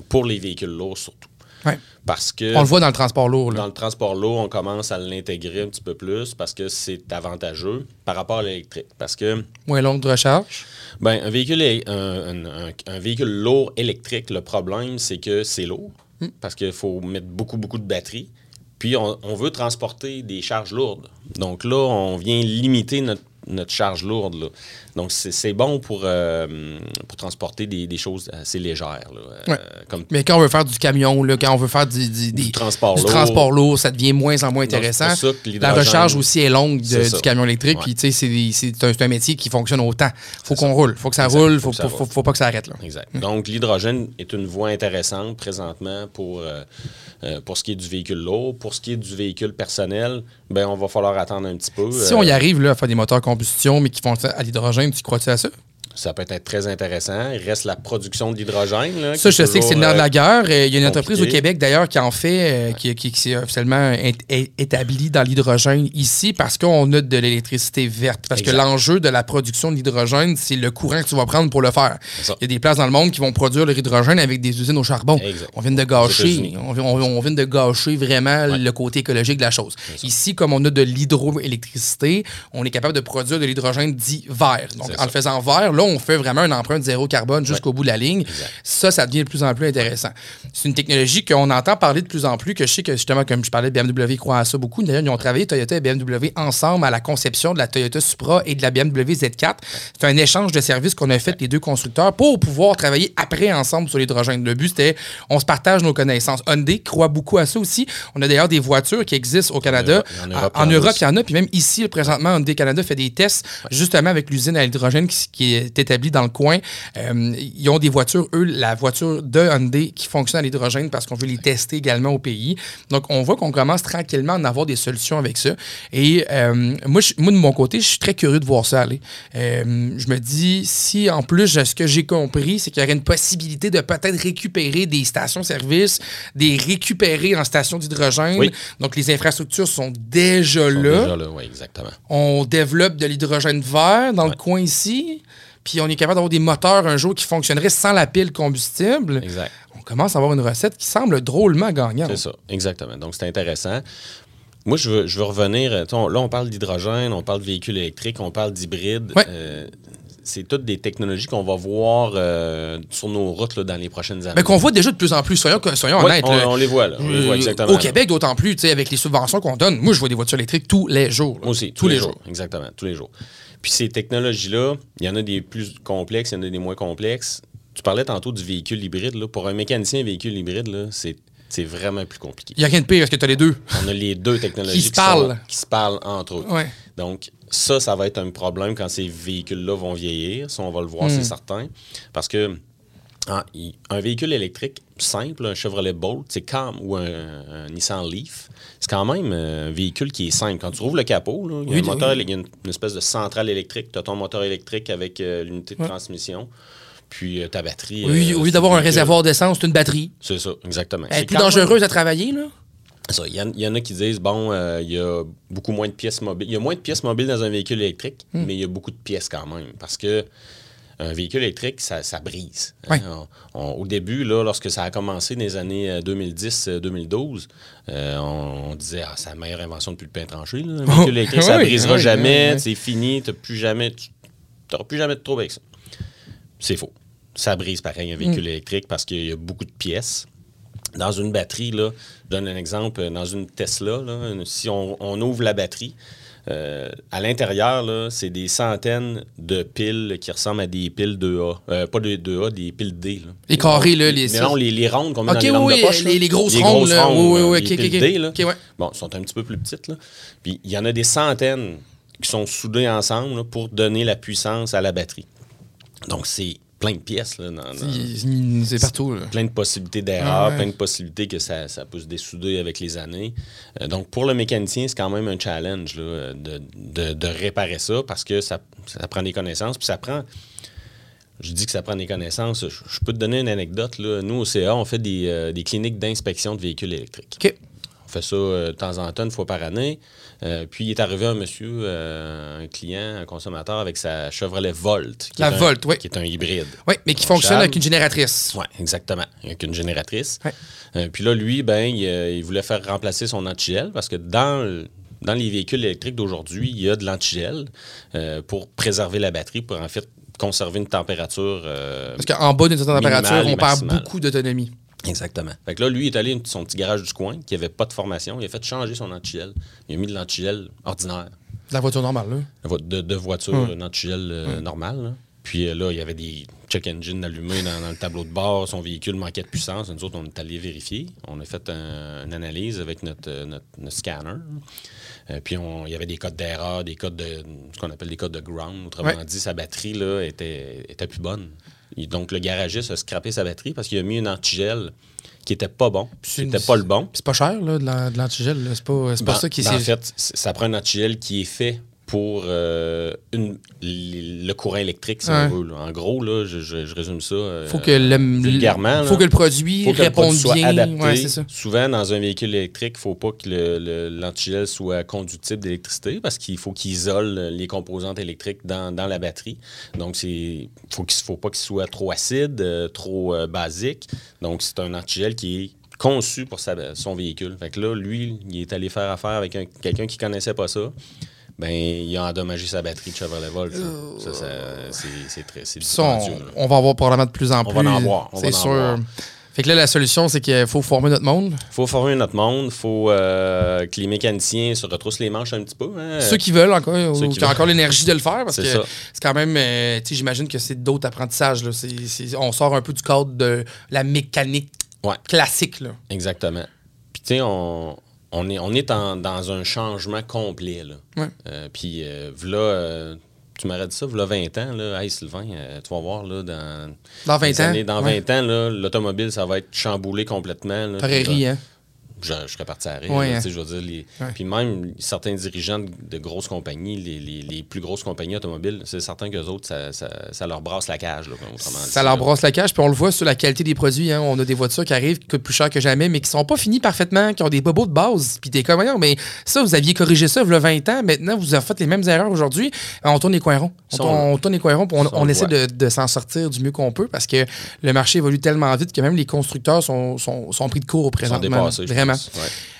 Speaker 3: pour les véhicules lourds surtout.
Speaker 1: Ouais.
Speaker 3: Parce que
Speaker 1: On le voit dans le transport lourd. là.
Speaker 3: dans le transport lourd, on commence à l'intégrer un petit peu plus parce que c'est avantageux par rapport à l'électrique. Parce que
Speaker 1: Moins longue de recharge?
Speaker 3: ben, un, véhicule, un, un- un- un véhicule lourd électrique, le problème, c'est que c'est lourd parce qu'il faut mettre beaucoup, beaucoup de batterie. Puis, on, on veut transporter des charges lourdes. Donc là, on vient limiter notre, notre charge lourde. là. Donc, c'est bon pour, euh, pour transporter des, des choses assez légères. là. Euh, comme
Speaker 1: Mais quand on veut faire du camion, là, quand on veut faire du, du-
Speaker 3: transport lourd.
Speaker 1: transport lourd, ça devient moins en moins intéressant. La recharge aussi est longue de- du camion électrique.
Speaker 3: Ouais.
Speaker 1: Puis, tu sais, c'est un, un métier qui fonctionne autant. faut qu'on roule. faut que ça roule.
Speaker 3: Faut
Speaker 1: Faut,
Speaker 3: ça
Speaker 1: faut, pas que ça arrête. Là.
Speaker 3: Exact. Donc, l'hydrogène est une voie intéressante présentement pour, euh, pour ce qui est du véhicule lourd. Pour ce qui est du véhicule personnel, ben, on va falloir attendre un petit peu.
Speaker 1: Si on y arrive là, à faire des moteurs combustion, mais qui font ça à l'hydrogène, tu crois-tu à ça?
Speaker 3: Ça peut être très intéressant. Il reste la production de l'hydrogène. là,
Speaker 1: Ça, je sais que c'est le nerf de la guerre. Il y a une entreprise au. Québec, d'ailleurs, qui en fait, euh, qui, qui, qui s'est officiellement établie dans l'hydrogène ici parce qu'on a de l'électricité verte. Parce que l'enjeu de la production de l'hydrogène, c'est le courant que tu vas prendre pour le faire. Il y a des places dans le monde qui vont produire leur hydrogène avec des usines au charbon.
Speaker 3: Exact.
Speaker 1: On vient de gâcher, on, vient- on- on vient de gâcher vraiment
Speaker 3: Ouais.
Speaker 1: le côté écologique de la chose. Ici, comme on a de l'hydroélectricité, on est capable de produire de l'hydrogène dit vert. Donc, en
Speaker 3: ça.
Speaker 1: le faisant vert, là, on fait vraiment une empreinte zéro carbone jusqu'au bout de la ligne.
Speaker 3: Exact.
Speaker 1: Ça, ça devient de plus en plus intéressant. C'est une technologie qu'on entend parler de plus en plus, que je sais que justement, comme je parlais, BMW croit à ça beaucoup. D'ailleurs, ils ont travaillé, Toyota et BMW, ensemble à la conception de la Toyota Supra et de la BMW Z4. C'est un échange de services qu'on a fait les deux constructeurs pour pouvoir travailler après ensemble sur l'hydrogène. Le but, c'était on se partage nos connaissances. Hyundai croit beaucoup à ça aussi. On a d'ailleurs des voitures qui existent au Canada.
Speaker 3: En Europe,
Speaker 1: en
Speaker 3: il y en a
Speaker 1: Europe,
Speaker 3: aussi.
Speaker 1: il y en a. Puis même ici, présentement, Hyundai Canada fait des tests justement avec l'usine à l'hydrogène qui, qui est établie dans le coin. Euh, ils ont des voitures, eux, la voiture de Hyundai qui fonctionne à l'hydrogène parce qu'on veut les tester également au pays. Donc, on voit qu'on commence tranquillement à en avoir des solutions avec ça. Et euh, moi, je- moi, de mon côté, je suis très curieux de voir ça aller. Euh, je me dis, si en plus, ce que j'ai compris, c'est qu'il y aurait une possibilité de peut-être récupérer des stations-service, des récupérer en stations d'hydrogène.
Speaker 3: Oui.
Speaker 1: Donc, les infrastructures sont déjà
Speaker 3: sont
Speaker 1: là.
Speaker 3: déjà là, oui, exactement.
Speaker 1: On développe de l'hydrogène vert dans le coin ici. Puis on est capable d'avoir des moteurs un jour qui fonctionneraient sans la pile combustible.
Speaker 3: Exact.
Speaker 1: On commence à avoir une recette qui semble drôlement gagnante.
Speaker 3: C'est ça, exactement. Donc, c'est intéressant. Moi, je veux, je veux revenir. euh, on- Là, on parle d'hydrogène, on parle de véhicules électriques, on parle d'hybride.
Speaker 1: Ouais.
Speaker 3: Euh, c'est toutes des technologies qu'on va voir euh, sur nos routes là, dans les prochaines années.
Speaker 1: Mais qu'on voit déjà de plus en plus, soyons, soyons
Speaker 3: Ouais,
Speaker 1: honnêtes.
Speaker 3: on,
Speaker 1: là.
Speaker 3: on les voit, là. On les voit exactement.
Speaker 1: Au. Québec, d'autant plus, avec les subventions qu'on donne. Moi, je vois des voitures électriques tous les jours.
Speaker 3: Moi aussi,
Speaker 1: tous les jours.
Speaker 3: Exactement, tous les jours. Puis ces technologies-là, il y en a des plus complexes, il y en a des moins complexes. Tu parlais tantôt du véhicule hybride. Là. Pour un mécanicien véhicule hybride, là, c'est, c'est vraiment plus compliqué.
Speaker 1: Il n'y a rien de pire parce que tu as les deux?
Speaker 3: On a les deux technologies
Speaker 1: Qui se parlent.
Speaker 3: qui se parlent entre eux.
Speaker 1: Ouais.
Speaker 3: Donc, ça, ça va être un problème quand ces véhicules-là vont vieillir. Ça, on va le voir,
Speaker 1: Hmm.
Speaker 3: c'est certain. Parce que ah, un véhicule électrique simple, un Chevrolet Bolt, c'est comme ou un, un Nissan Leaf, c'est quand même un véhicule qui est simple. Quand tu rouvres le capot, il y a,
Speaker 1: Oui,
Speaker 3: un moteur,
Speaker 1: oui.
Speaker 3: y a une, une espèce de centrale électrique. Tu as ton moteur électrique avec euh, l'unité de
Speaker 1: Ouais.
Speaker 3: transmission, puis euh, ta batterie. Euh,
Speaker 1: au lieu d'avoir un réservoir d'essence, c'est une batterie.
Speaker 3: C'est ça, exactement.
Speaker 1: Elle est plus
Speaker 3: quand même-
Speaker 1: dangereuse à travailler, là.
Speaker 3: ça, Il y, en- il y en a qui disent, bon, euh, il y a beaucoup moins de pièces mobiles. Il y a moins de pièces mobiles dans un véhicule électrique,
Speaker 1: Hmm.
Speaker 3: mais il y a beaucoup de pièces quand même. Parce que un véhicule électrique, ça, ça brise. On- on- au début, là, lorsque ça a commencé dans les années euh, 2010-2012, euh, on, on disait, ah, c'est la meilleure invention depuis le pain tranché. là. Un véhicule électrique, ça ne
Speaker 1: Oui,
Speaker 3: brisera
Speaker 1: oui,
Speaker 3: jamais, c'est fini, tu n'auras plus jamais, tu- t'auras plus jamais de trouble avec ça. C'est faux. ça brise pareil un véhicule électrique parce qu'il y a beaucoup de pièces. Dans une batterie, là, je donne un exemple, dans une Tesla, là, si on, on ouvre la batterie, euh, à l'intérieur, c'est des centaines de piles qui ressemblent à des piles 2A. Euh, pas de 2A, des piles D. Là.
Speaker 1: Les carrés, là, les-
Speaker 3: Mais non, les, les rondes qu'on met dans les
Speaker 1: oui,
Speaker 3: de poche.
Speaker 1: les- les grosses rondes, là. Oui, oui, oui,
Speaker 3: les piles
Speaker 1: ok,
Speaker 3: D, là.
Speaker 1: ouais.
Speaker 3: Bon, elles sont un petit peu plus petites. Là. Puis il y en a des centaines qui sont soudées ensemble là, pour donner la puissance à la batterie. Donc, c'est plein de pièces. Là, dans- dans-
Speaker 1: Il- C'est partout. là.
Speaker 3: plein de possibilités d'erreurs,
Speaker 1: Ah ouais.
Speaker 3: plein de possibilités que ça, ça peut se dessouder avec les années. Euh, donc, pour le mécanicien, c'est quand même un challenge là, de, de- de réparer ça parce que ça, ça prend des connaissances. Puis ça prend. Je dis que ça prend des connaissances. Je, je peux te donner une anecdote. Là. Nous, au CA, on fait des, euh, des cliniques d'inspection de véhicules électriques.
Speaker 1: OK.
Speaker 3: On fait ça euh, de temps en temps, une fois par année. Euh, puis il est arrivé un monsieur, euh, un client, un consommateur avec sa Chevrolet Volt. Qui
Speaker 1: La
Speaker 3: est un-
Speaker 1: Volt, oui.
Speaker 3: Qui est un hybride.
Speaker 1: Oui, mais qui fonctionne avec une génératrice.
Speaker 3: Oui, exactement. Avec une génératrice.
Speaker 1: Ouais.
Speaker 3: Euh, puis là, lui, ben, il, il voulait faire remplacer son antigel parce que dans, dans les véhicules électriques d'aujourd'hui, il y a de l'antigel pour préserver la batterie, pour en fait conserver une température.
Speaker 1: Parce qu'en bas d'une certaine température, on perd beaucoup d'autonomie.
Speaker 3: Exactement. Fait que là, lui, il est allé dans son petit garage du coin, qui n'avait pas de formation. Il a fait changer son antigel. Il a mis de l'antigel ordinaire.
Speaker 1: La voiture normale, là.
Speaker 3: de, de voiture, un antigel euh, normal. là. Puis euh, là, il y avait des check engines allumés dans, dans le tableau de bord. Son véhicule manquait de puissance. Nous autres, on est allé vérifier. On a fait un- une analyse avec notre, euh, notre- notre scanner. Euh, puis on- il y avait des codes d'erreur, des codes de ce qu'on appelle des codes de ground. Autrement
Speaker 1: Ouais.
Speaker 3: dit, sa batterie là, était, était plus bonne. Donc le garagiste a scrappé sa batterie parce qu'il a mis un antigel qui était pas bon.
Speaker 1: C'est une-
Speaker 3: C'était pas le bon.
Speaker 1: C'est pas cher, là, de la- de l'antigel. C'est pas, c'est pas
Speaker 3: Ben-
Speaker 1: ça qui
Speaker 3: ben, En fait, ça prend un antigel qui est fait pour euh, une- le courant électrique, si
Speaker 1: Ouais.
Speaker 3: on veut. là. En gros, là, je, je- je résume ça. euh,
Speaker 1: faut que le,
Speaker 3: vulgairement, là.
Speaker 1: faut que le produit
Speaker 3: faut que le
Speaker 1: réponde
Speaker 3: produit soit
Speaker 1: bien.
Speaker 3: adapté.
Speaker 1: Ouais, c'est ça.
Speaker 3: Souvent, dans un véhicule électrique, il ne faut pas que l'antigel soit conductible d'électricité parce qu'il faut qu'il isole les composantes électriques dans, dans la batterie. Donc, il faut qu'il faut pas qu'il soit trop acide, euh, trop basique. Donc, c'est un antigel qui est conçu pour sa- son véhicule. Fait que là, lui, il est allé faire affaire avec un- quelqu'un qui connaissait pas ça. Ben, il a endommagé sa batterie de Chevrolet Volt. Ça, ça, ça, c'est c'est très c'est
Speaker 1: Ça, on, on va en voir probablement de plus en
Speaker 3: On
Speaker 1: plus.
Speaker 3: va en voir, on
Speaker 1: C'est sûr.
Speaker 3: voir.
Speaker 1: Fait que là, la solution, c'est qu'il faut former notre monde.
Speaker 3: faut former notre monde, faut euh, que les mécaniciens se retroussent les manches un petit peu. hein.
Speaker 1: Ceux qui veulent encore, ou
Speaker 3: ceux
Speaker 1: qui,
Speaker 3: qui
Speaker 1: ont encore l'énergie de le faire, parce
Speaker 3: C'est
Speaker 1: que c'est quand même, euh, tu sais, j'imagine que c'est d'autres apprentissages. Là. On sort un peu du cadre de la mécanique
Speaker 3: Ouais.
Speaker 1: classique. Là.
Speaker 3: Exactement. Puis, tu sais, on, on est, on est en- dans un changement complet. Là. Euh, puis, euh, euh, tu m'aurais dit ça, v'là 20 ans, là, hey Sylvain, euh, tu vas voir, là, dans,
Speaker 1: Dans 20
Speaker 3: les
Speaker 1: ans?
Speaker 3: années-
Speaker 1: ouais.
Speaker 3: 20 ans, l'automobile, ça va être chamboulé complètement. là. Là,
Speaker 1: hein?
Speaker 3: Je, je serais parti à rire.
Speaker 1: Ouais,
Speaker 3: là,
Speaker 1: hein.
Speaker 3: je veux dire, les-
Speaker 1: Ouais.
Speaker 3: Puis même certains dirigeants de, de grosses compagnies, les, les- les plus grosses compagnies automobiles, c'est certain qu'eux autres, ça, ça- ça leur brasse la cage. Là, autrement dit,
Speaker 1: Ça leur
Speaker 3: là.
Speaker 1: brosse la cage, puis on le voit sur la qualité des produits. hein. On a des voitures qui arrivent, qui coûtent plus cher que jamais, mais qui sont pas finies parfaitement, qui ont des bobos de base. Puis t'es comme, mais ça, vous aviez corrigé ça il y a 20 ans, maintenant, vous avez fait les mêmes erreurs aujourd'hui. On tourne les coins ronds. On, tourne,
Speaker 3: on-
Speaker 1: on tourne les coins ronds, on, essaie de, de s'en sortir du mieux qu'on peut parce que le marché évolue tellement vite que même les constructeurs sont, sont, sont pris de court au
Speaker 3: Ils sont
Speaker 1: présentement.
Speaker 3: dépassés, je
Speaker 1: Vraiment.
Speaker 3: Pense.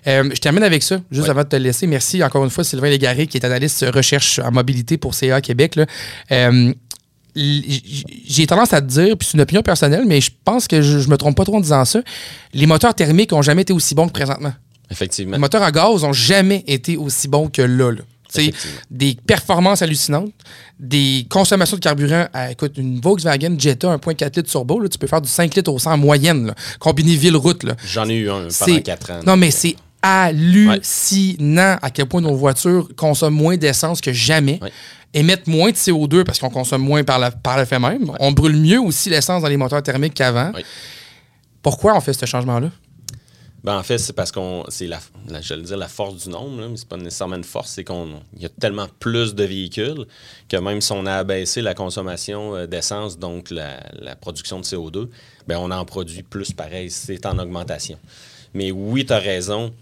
Speaker 1: Euh, je termine avec ça, juste
Speaker 3: Ouais.
Speaker 1: avant de te laisser. Merci encore une fois, Sylvain Légaré, qui est analyste recherche en mobilité pour CA Québec. Euh, j'ai tendance à te dire, puis c'est une opinion personnelle, mais je pense que je, je me trompe pas trop en disant ça. Les moteurs thermiques ont jamais été aussi bons que présentement.
Speaker 3: Effectivement.
Speaker 1: Les moteurs à gaz ont jamais été aussi bons que là. là. Des performances hallucinantes, des consommations de carburant. à- écoute, une Volkswagen Jetta 1.4 litres turbo, là, tu peux faire du 5 litres au 100 en moyenne, là, combiné ville-route.
Speaker 3: J'en ai eu un pendant
Speaker 1: C'est-
Speaker 3: 4 ans.
Speaker 1: Non, mais c'est hallucinant à quel point nos voitures consomment moins d'essence que jamais.
Speaker 3: Ouais.
Speaker 1: Émettent moins de CO2 parce qu'on consomme moins par, la, par le fait même. On brûle mieux aussi l'essence dans les moteurs thermiques qu'avant. Pourquoi on fait ce changement-là?
Speaker 3: Ben, en fait, c'est parce qu'on c'est la, la- j'allais dire la force du nombre, là, mais c'est pas nécessairement une force, c'est qu'on il y a tellement plus de véhicules que même si on a abaissé la consommation euh, d'essence, donc la, la production de CO2, ben on en produit plus pareil, c'est en augmentation. Mais oui, tu as raison.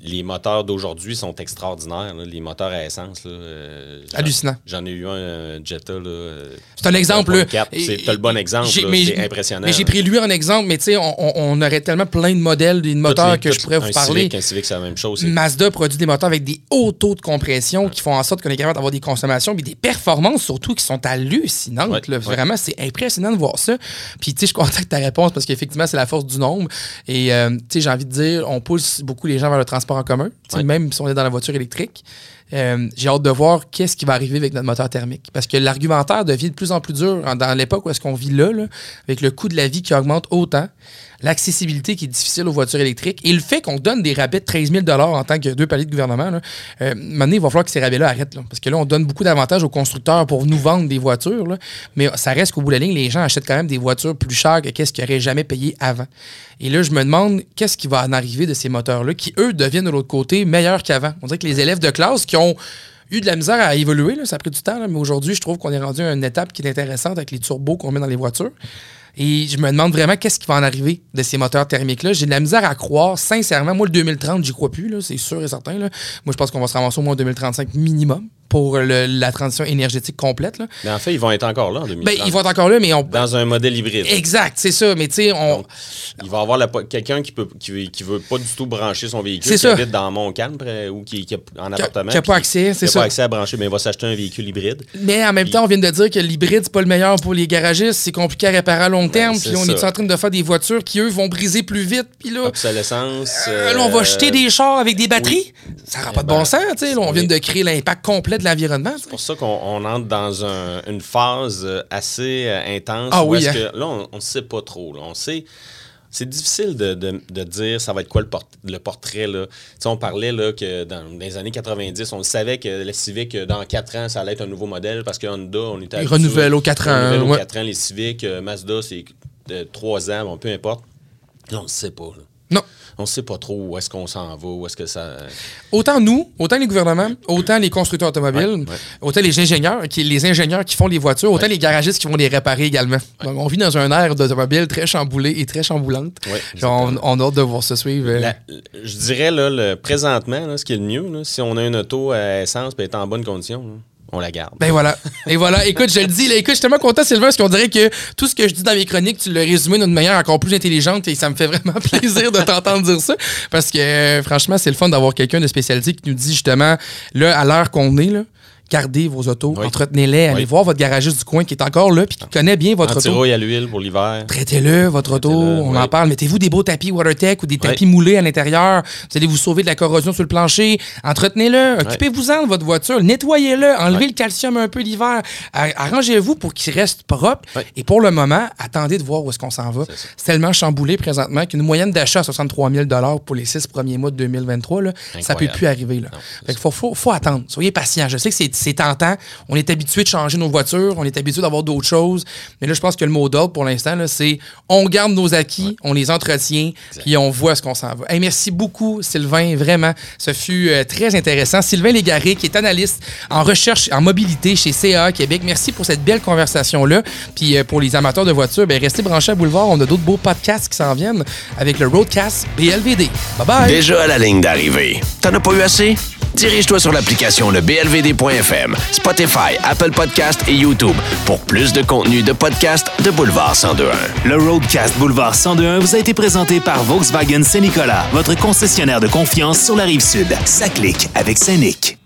Speaker 3: Les moteurs d'aujourd'hui sont extraordinaires. là. Les moteurs à essence. là, euh,
Speaker 1: Hallucinant.
Speaker 3: J'en ai eu un euh, Jetta. là, euh,
Speaker 1: C'est un exemple. là.
Speaker 3: 1.4,
Speaker 1: Et-
Speaker 3: c'est- le bon exemple. C'est impressionnant.
Speaker 1: Mais j'ai pris lui en exemple, mais tu sais, on, aurait tellement plein de modèles, de moteurs
Speaker 3: les-
Speaker 1: que je pourrais vous
Speaker 3: un
Speaker 1: parler.
Speaker 3: Civic, un Civic, c'est la même chose.
Speaker 1: Mazda produit des moteurs avec des hauts taux de compression qui font en sorte qu'on est capable d'avoir des consommations mais des performances surtout qui sont hallucinantes.
Speaker 3: Ouais,
Speaker 1: là.
Speaker 3: ouais.
Speaker 1: Vraiment, c'est impressionnant de voir ça. Puis, tu sais, je de ta réponse parce qu'effectivement, c'est la force du nombre. Et, euh, tu sais, j'ai envie de dire, on pousse beaucoup les gens vers le transport en commun,
Speaker 3: Ouais.
Speaker 1: même si on est dans la voiture électrique. Euh, j'ai hâte de voir qu'est-ce qui va arriver avec notre moteur thermique. Parce que l'argumentaire devient de plus en plus dur dans l'époque où est-ce qu'on vit là, là, avec le coût de la vie qui augmente autant, l'accessibilité qui est difficile aux voitures électriques et le fait qu'on donne des rabais de 13 000 en tant que deux paliers de gouvernement, là, euh, maintenant, il va falloir que ces rabais-là arrêtent. là. parce que là, on donne beaucoup d'avantages aux constructeurs pour nous vendre des voitures, là, mais ça reste qu'au bout de la ligne, les gens achètent quand même des voitures plus chères que qu'est-ce qu'ils n'auraient jamais payé avant. Et là, je me demande qu'est-ce qui va en arriver de ces moteurs-là qui, eux, deviennent de l'autre côté meilleurs qu'avant. On dirait que les élèves de classe qui ont eu de la misère à évoluer, ça a pris du temps, mais aujourd'hui, je trouve qu'on est rendu à une étape qui est intéressante avec les turbos qu'on met dans les voitures. Et je me demande vraiment qu'est-ce qui va en arriver de ces moteurs thermiques-là. J'ai de la misère à croire, sincèrement. Moi, le 2030, j'y crois plus, c'est sûr et certain. là. Moi, je pense qu'on va se ramasser au moins en 2035 minimum pour le- la transition énergétique complète. là.
Speaker 3: Mais en fait, ils vont être encore là en 2030.
Speaker 1: Ben, ils vont être encore là, mais on.
Speaker 3: Dans un modèle hybride.
Speaker 1: Exact, c'est ça. Mais tu sais, on.
Speaker 3: Donc, il va y avoir la quelqu'un qui peut qui, veut- qui veut pas du tout brancher son véhicule,
Speaker 1: C'est
Speaker 3: qui
Speaker 1: ça.
Speaker 3: habite dans Montcalm près- ou qui, qui est en
Speaker 1: Qui
Speaker 3: appartement.
Speaker 1: qui a pas accès, c'est
Speaker 3: qui a
Speaker 1: ça.
Speaker 3: pas accès à brancher, mais il va s'acheter un véhicule hybride.
Speaker 1: Mais en même
Speaker 3: Puis-
Speaker 1: temps, on vient de dire que l'hybride, c'est pas le meilleur pour les garagistes. C'est compliqué à réparer à long terme.
Speaker 3: Ben, c'est
Speaker 1: puis on
Speaker 3: ça.
Speaker 1: est en train de faire des voitures qui, eux, vont briser plus vite. Puis là,
Speaker 3: Obsolescence.
Speaker 1: euh, là, on va
Speaker 3: euh,
Speaker 1: jeter des chars avec des batteries? Ça n'aura pas de
Speaker 3: ben,
Speaker 1: bon sens. tu sais. On
Speaker 3: oui.
Speaker 1: vient de créer l'impact complet de l'environnement.
Speaker 3: C'est pour ça qu'on on entre dans un- une phase euh, assez euh, intense.
Speaker 1: Ah
Speaker 3: où
Speaker 1: oui, hein.
Speaker 3: que- là, on ne sait pas trop. là. On sait. C'est difficile de, de- de dire ça va être quoi le, port- le portrait. Là. On parlait là, que dans, dans les années 90, on savait que la Civic, euh, dans 4 ans, ça allait être un nouveau modèle parce que Honda, on était
Speaker 1: Ils renouvellent aux quatre
Speaker 3: ils
Speaker 1: ans,
Speaker 3: renouvellent aux
Speaker 1: ouais.
Speaker 3: 4 ans les Civic. euh, Mazda, c'est 3 ans, bon, peu importe. Là, on ne sait pas. là.
Speaker 1: Non.
Speaker 3: On ne sait pas trop où est-ce qu'on s'en va, où est-ce que ça.
Speaker 1: Autant nous, autant les gouvernements, autant les constructeurs automobiles,
Speaker 3: Ouais, ouais.
Speaker 1: autant les ingénieurs, qui, les ingénieurs qui font les voitures, autant les garagistes qui vont les réparer également. Donc, on vit dans un air d'automobile très chamboulé et très chamboulante. On, on a hâte de voir ça suivre. euh,
Speaker 3: La- je dirais, là, le, présentement, là, ce qui est le mieux, là, si on a une auto à essence et est en bonne condition, on la garde.
Speaker 1: Ben voilà. Et voilà. Écoute, je le dis, là, écoute, je suis tellement content, Sylvain, parce qu'on dirait que tout ce que je dis dans mes chroniques, tu l'as résumé d'une manière encore plus intelligente et ça me fait vraiment plaisir de t'entendre dire ça. Parce que, euh, franchement, c'est le fun d'avoir quelqu'un de spécialité qui nous dit justement, là, à l'heure qu'on est, là, gardez vos autos,
Speaker 3: Oui.
Speaker 1: entretenez-les, allez
Speaker 3: Oui.
Speaker 1: voir votre garagiste du coin qui est encore là puis qui connaît bien votre auto.
Speaker 3: Anti-rouille à l'huile pour l'hiver.
Speaker 1: Traitez-le, votre auto, on
Speaker 3: oui.
Speaker 1: en parle. Mettez-vous des beaux tapis WaterTech ou des tapis moulés à l'intérieur. Vous allez vous sauver de la corrosion sur le plancher. Entretenez-le, occupez-vous-en de votre voiture, nettoyez-le, enlevez le calcium un peu l'hiver. Ar- Arrangez-vous pour qu'il reste propre. Et pour le moment, attendez de voir où est-ce qu'on s'en va.
Speaker 3: C'est
Speaker 1: tellement chamboulé présentement qu'une moyenne d'achat à 63 000 pour les six premiers mois de 2023, là, ça peut
Speaker 3: Incroyable.
Speaker 1: plus arriver. Là.
Speaker 3: Non,
Speaker 1: Fait faut, faut, faut attendre. Soyez patient. Je sais que c'est- c'est tentant. On est habitué de changer nos voitures, on est habitué d'avoir d'autres choses. Mais là, je pense que le mot d'ordre pour l'instant, c'est on garde nos acquis, on les entretient, puis on voit ce qu'on s'en va. Hey, merci beaucoup, Sylvain. Vraiment, ce fut euh, très intéressant. Sylvain Légaré, qui est analyste en recherche en mobilité chez CA Québec. Merci pour cette belle conversation-là. Puis euh, pour les amateurs de voitures, ben, restez branchés à Boulevard. On a d'autres beaux podcasts qui s'en viennent avec le Roadcast BLVD. Bye bye.
Speaker 4: Déjà à la ligne d'arrivée. T'en as pas eu assez? Dirige-toi sur l'application le Spotify, Apple Podcast et YouTube pour plus de contenu de podcast de Boulevard 1021.
Speaker 2: Le Roadcast Boulevard 102.1 vous a été présenté par Volkswagen Saint-Nicolas, votre concessionnaire de confiance sur la rive sud. Ça clique avec Saint-Nic.